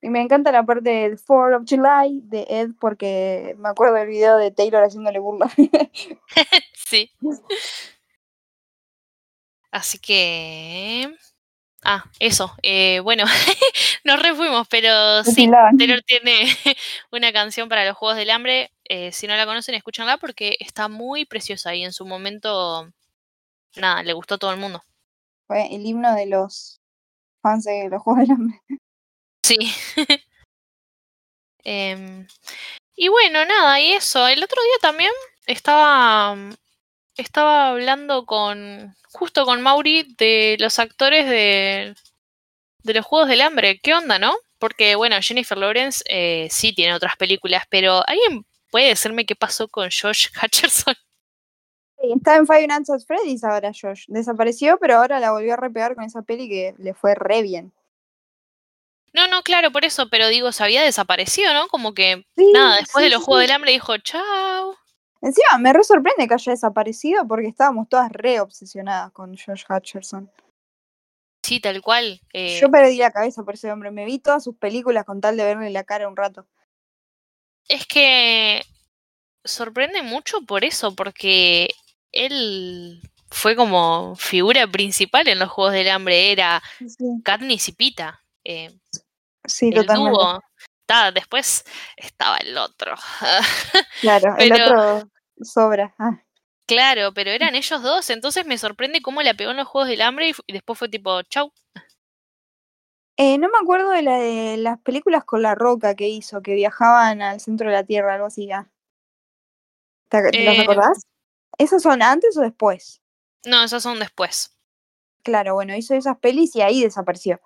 Y me encanta la parte del 4 of July de Ed porque me acuerdo del video de Taylor haciéndole burla. [LAUGHS] Sí. [LAUGHS] Así que. Ah, eso. Eh, bueno, [LAUGHS] nos refuimos, pero sí. Taylor tiene [LAUGHS] una canción para los Juegos del Hambre. eh, si no la conocen, escúchanla porque está muy preciosa y en su momento, nada, le gustó a todo el mundo. Fue el himno de los fans de los Juegos del Hambre. [LAUGHS] Sí. Em, y bueno, nada, y eso. El otro día también estaba, estaba hablando con, justo con Mauri, de los actores de, de los Juegos del Hambre. ¿Qué onda, no? Porque, bueno, Jennifer Lawrence eh, sí tiene otras películas, pero ¿alguien puede decirme qué pasó con Josh [LAUGHS] Hutcherson? Sí, está en Five Nights at Freddy's ahora Josh. Desapareció, pero ahora la volvió a repegar con esa peli que le fue re bien. No, no, claro, por eso, pero digo, se había desaparecido, ¿no? Como que, Sí, nada, después de los Juegos del Hambre dijo, chao. Encima, me re sorprende que haya desaparecido porque estábamos todas re obsesionadas con Josh Hutcherson. Sí, tal cual. eh, Yo perdí la cabeza por ese hombre. Me vi todas sus películas con tal de verle la cara un rato. Es que sorprende mucho por eso, porque él fue como figura principal en los Juegos del Hambre, era Sí, Katniss y Pita. eh, sí el totalmente. dúo. Ta, después estaba el otro. [LAUGHS] Claro, el otro sobra. Ah, claro, pero eran ellos dos, entonces me sorprende cómo la pegó en los Juegos del Hambre y, después fue tipo, chau. Eh, no me acuerdo de la de las películas con la roca que hizo, que viajaban al centro de la Tierra, algo así. ah. ¿Te, ac- ¿te las Eh, acordás? ¿Esas son antes o después? No, esas son después. Claro, bueno, hizo esas pelis y ahí desapareció.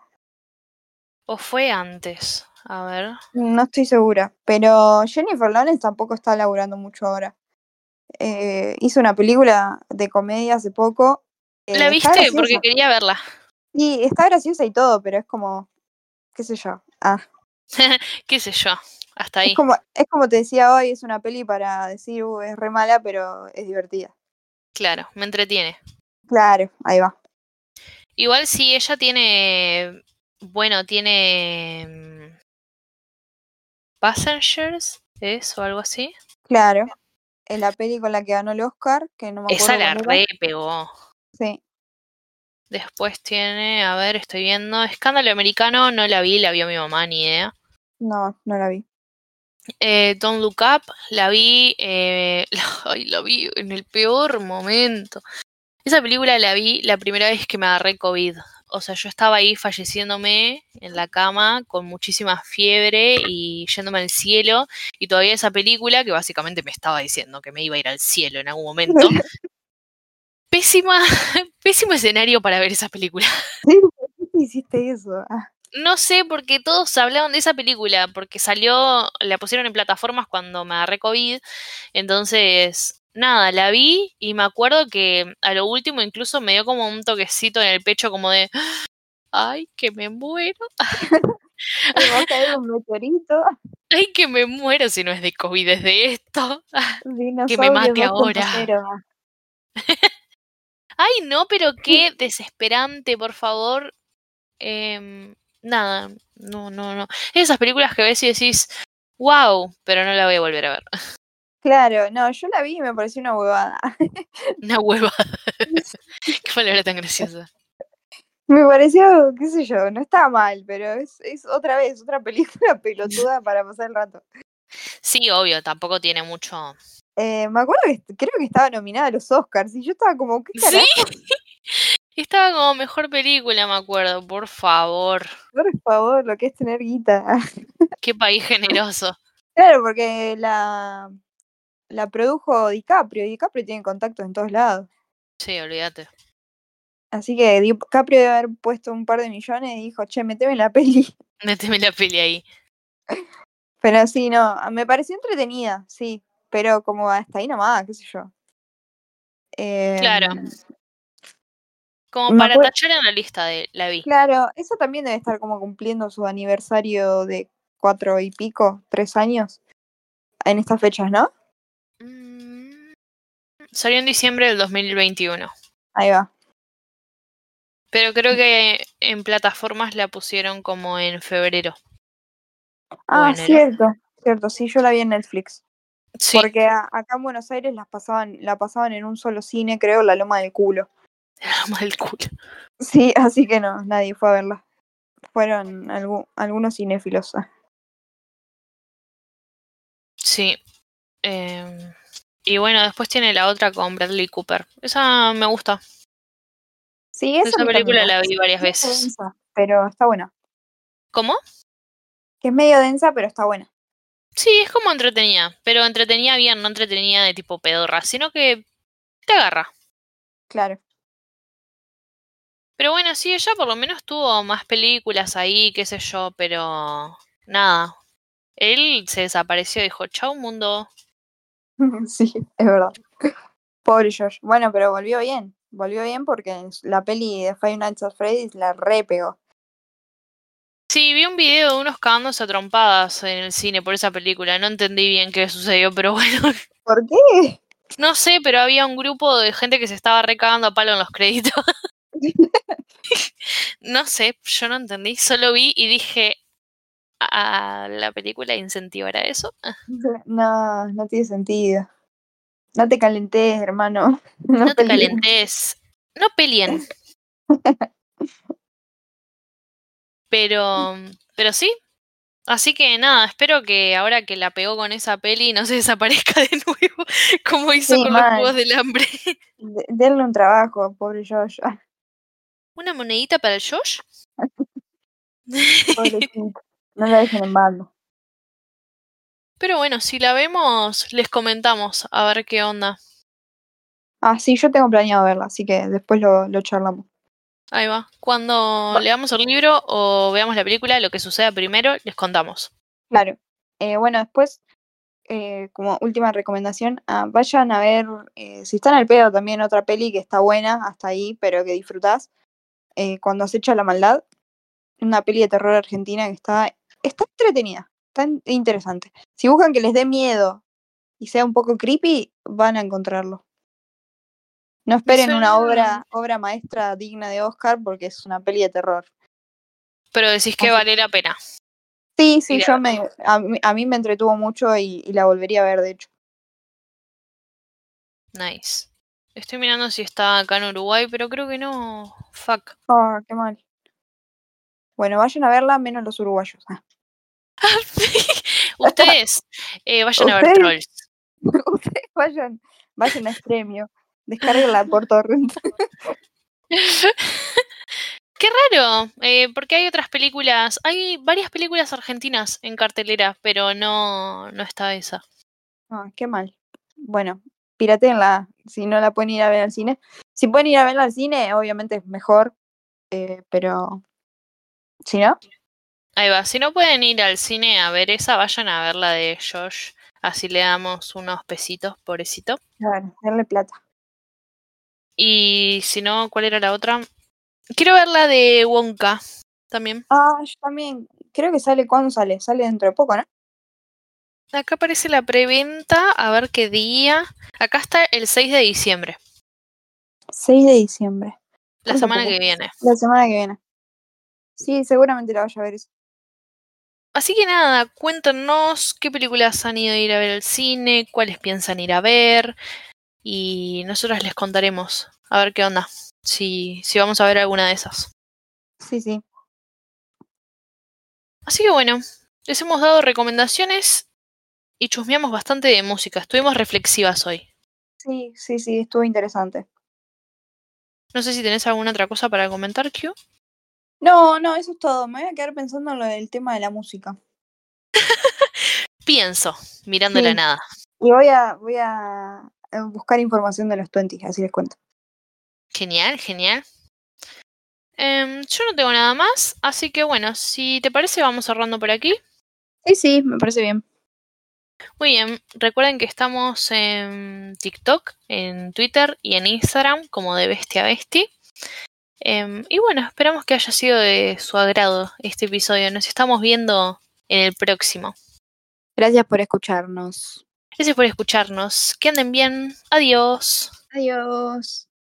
¿O fue antes? A ver. No estoy segura. Pero Jennifer Lawrence tampoco está laburando mucho ahora. Eh, hizo una película de comedia hace poco. eh, ¿La está viste? Porque quería verla. Sí, está graciosa y todo, pero es como, qué sé yo. Ah, [LAUGHS] ¿Qué sé yo? Hasta ahí. es como, es como te decía hoy, es una peli para decir, "Uh, es re mala, pero es divertida. Claro, me entretiene. Claro, ahí va. Igual sí, ella tiene. Bueno, tiene. mm, Passengers, ¿es? O algo así. Claro. En la peli con la que ganó el Oscar, que no me acuerdo Esa la era. re pegó. Sí. Después tiene. A ver, estoy viendo. Escándalo americano, no la vi, la vio mi mamá, ni idea. No, no la vi. Eh, Don't Look Up, la vi. Eh, [LAUGHS] ay, la vi en el peor momento. Esa película la vi la primera vez que me agarré COVID. O sea, yo estaba ahí falleciéndome en la cama con muchísima fiebre y yéndome al cielo. Y todavía esa película, que básicamente me estaba diciendo que me iba a ir al cielo en algún momento. [LAUGHS] Pésima, [LAUGHS] pésimo escenario para ver esa película. [LAUGHS] ¿por qué hiciste eso? Ah, No sé, porque todos hablaban de esa película, porque salió, la pusieron en plataformas cuando me agarré COVID. Entonces, nada, la vi y me acuerdo que a lo último incluso me dio como un toquecito en el pecho, como de, ay, que me muero, me va a caer un meteorito. ay, que me muero si no es de COVID, es de esto. [LAUGHS] Dinosaurio mate 2.0. ahora. Ah, [LAUGHS] Ay, no, pero qué [LAUGHS] desesperante, por favor. Em, nada, no, no, no. Esas películas que ves y decís, wow, pero no la voy a volver a ver. Claro, no, yo la vi y me pareció una huevada. [LAUGHS] Una hueva. [LAUGHS] [LAUGHS] Qué palabra tan graciosa. Me pareció, qué sé yo, no estaba mal, pero es, es otra vez, otra película pelotuda para pasar el rato. Sí, obvio, tampoco tiene mucho. Eh, me acuerdo que creo que estaba nominada a los Oscars y yo estaba como, ¿qué Sí. carajo? Estaba como mejor película, me acuerdo, por favor. Por favor, lo que es tener guita. Qué país generoso. claro, porque la, la produjo DiCaprio y DiCaprio tiene contactos en todos lados. Sí, olvídate. Así que DiCaprio debe haber puesto un par de millones y dijo, che, meteme la [LAUGHS] peli. Méteme la peli ahí. Pero sí, no, me pareció entretenida, sí, pero como hasta ahí nomás, qué sé yo. Claro. Em, Como para tachar en la lista de la vi. Claro, eso también debe estar como cumpliendo su aniversario de cuatro y pico, tres años, en estas fechas, ¿no? Mm, Salió en diciembre del 2021. Ahí va. Pero creo que en plataformas la pusieron como en febrero. Ah, cierto, cierto, sí, yo la vi en Netflix. Sí, Porque a- acá en Buenos Aires las pasaban, la pasaban en un solo cine, creo, La Loma del Culo. [LAUGHS] mal culo. Sí, así que no, nadie fue a verla. Fueron algu- algunos cinéfilos. Sí. Em, y bueno, después tiene la otra con Bradley Cooper. Esa me gusta. Sí, esa, película la vi varias Es veces. densa, pero está buena. ¿Cómo? Que es medio densa, pero está buena. Sí, es como entretenida. Pero entretenida bien, no entretenida de tipo pedorra, sino que te agarra. Claro. Pero bueno, sí, ella por lo menos tuvo más películas ahí, qué sé yo, pero nada. Él se desapareció, dijo, chau mundo. [LAUGHS] sí, es verdad. Pobre Josh. Bueno, pero volvió bien. Volvió bien porque la peli de Five Nights at Freddy's la re pegó. Sí, vi un video de unos cagándose a trompadas en el cine por esa película. No entendí bien qué sucedió, pero [LAUGHS] bueno. ¿Por qué? No sé, pero había un grupo de gente que se estaba recagando a palo en los créditos. [LAUGHS] no sé, yo no entendí. Solo vi y dije, ¿a la película incentivará eso? [LAUGHS] No, no tiene sentido. No te calentes, hermano. [LAUGHS] No, te calentes. No peleen. [LAUGHS] Pero, pero sí. Así que nada, espero que ahora que la pegó con esa peli no se desaparezca de nuevo, como hizo Sí, con los. Juegos del Hambre. De- denle un trabajo, pobre Josh. Ah, ¿Una monedita para el Josh? No la dejen en bando. Pero bueno, si la vemos, les comentamos a ver qué onda. Ah, sí, yo tengo planeado verla, así que después lo, lo charlamos. Ahí va. Cuando leamos el libro o veamos la película, lo que suceda primero, les contamos. Claro. Eh, bueno, después, eh, como última recomendación, ah, vayan a ver, eh, si están al pedo, también otra peli que está buena hasta ahí, pero que disfrutás. eh, Cuando acecha la maldad, una peli de terror argentina que está, está entretenida, está in- interesante. Si buscan que les dé miedo y sea un poco creepy, van a encontrarlo. No esperen una obra, obra maestra digna de Oscar porque es una peli de terror. Pero decís que Así- vale la pena. Sí, sí, yo me, a, mí, a mí me entretuvo mucho y, y la volvería a ver, de hecho. Nice. Estoy mirando si está acá en Uruguay, pero creo que no. Fuck. Ah, qué mal. Bueno, vayan a verla, menos los uruguayos. Ah. [LAUGHS] Ustedes eh, vayan a ver. Trolls. [LAUGHS] Ustedes vayan, vayan a Extremio, descarguenla por torrent. [LAUGHS] Qué raro, eh, porque hay otras películas, hay varias películas argentinas en cartelera, pero no, no está esa. Ah, qué mal. Bueno, piratenla si no la pueden ir a ver al cine. Si pueden ir a verla al cine, obviamente es mejor, eh, pero si no, Ahí va, si no pueden ir al cine a ver esa, vayan a ver la de Josh, así le damos unos pesitos, pobrecito. claro, denle plata. Y si no, ¿cuál era la otra? Quiero ver la de Wonka también. Ah, yo también, creo que sale, ¿cuándo sale? Sale dentro de poco, ¿no? Acá aparece la preventa, a ver qué día. Acá está el 6 de diciembre, 6 de diciembre, la semana que viene. la semana que viene. Sí, seguramente la vaya a ver eso. Así que nada, cuéntanos qué películas han ido a ir a ver al cine, cuáles piensan ir a ver y nosotros les contaremos a ver qué onda, si, si vamos a ver alguna de esas. Sí, sí. Así que bueno, les hemos dado recomendaciones y chusmeamos bastante de música. Estuvimos reflexivas hoy. Sí, sí, sí, estuvo interesante. No sé si tenés alguna otra cosa para comentar, Q. No, no, eso es todo. Me voy a quedar pensando en lo del tema de la música. [LAUGHS] Pienso, mirando la nada. Y voy a, voy a buscar información de los 20, así les cuento. Genial, genial. Em, yo no tengo nada más, así que bueno, si te parece vamos cerrando por aquí. Sí, sí, me parece bien. Muy bien, recuerden que estamos en TikTok, en Twitter y en Instagram como de Bestia Besti. Em, y bueno, esperamos que haya sido de su agrado este episodio. Nos estamos viendo en el próximo. Gracias por escucharnos. Gracias por escucharnos. Que anden bien. Adiós. Adiós.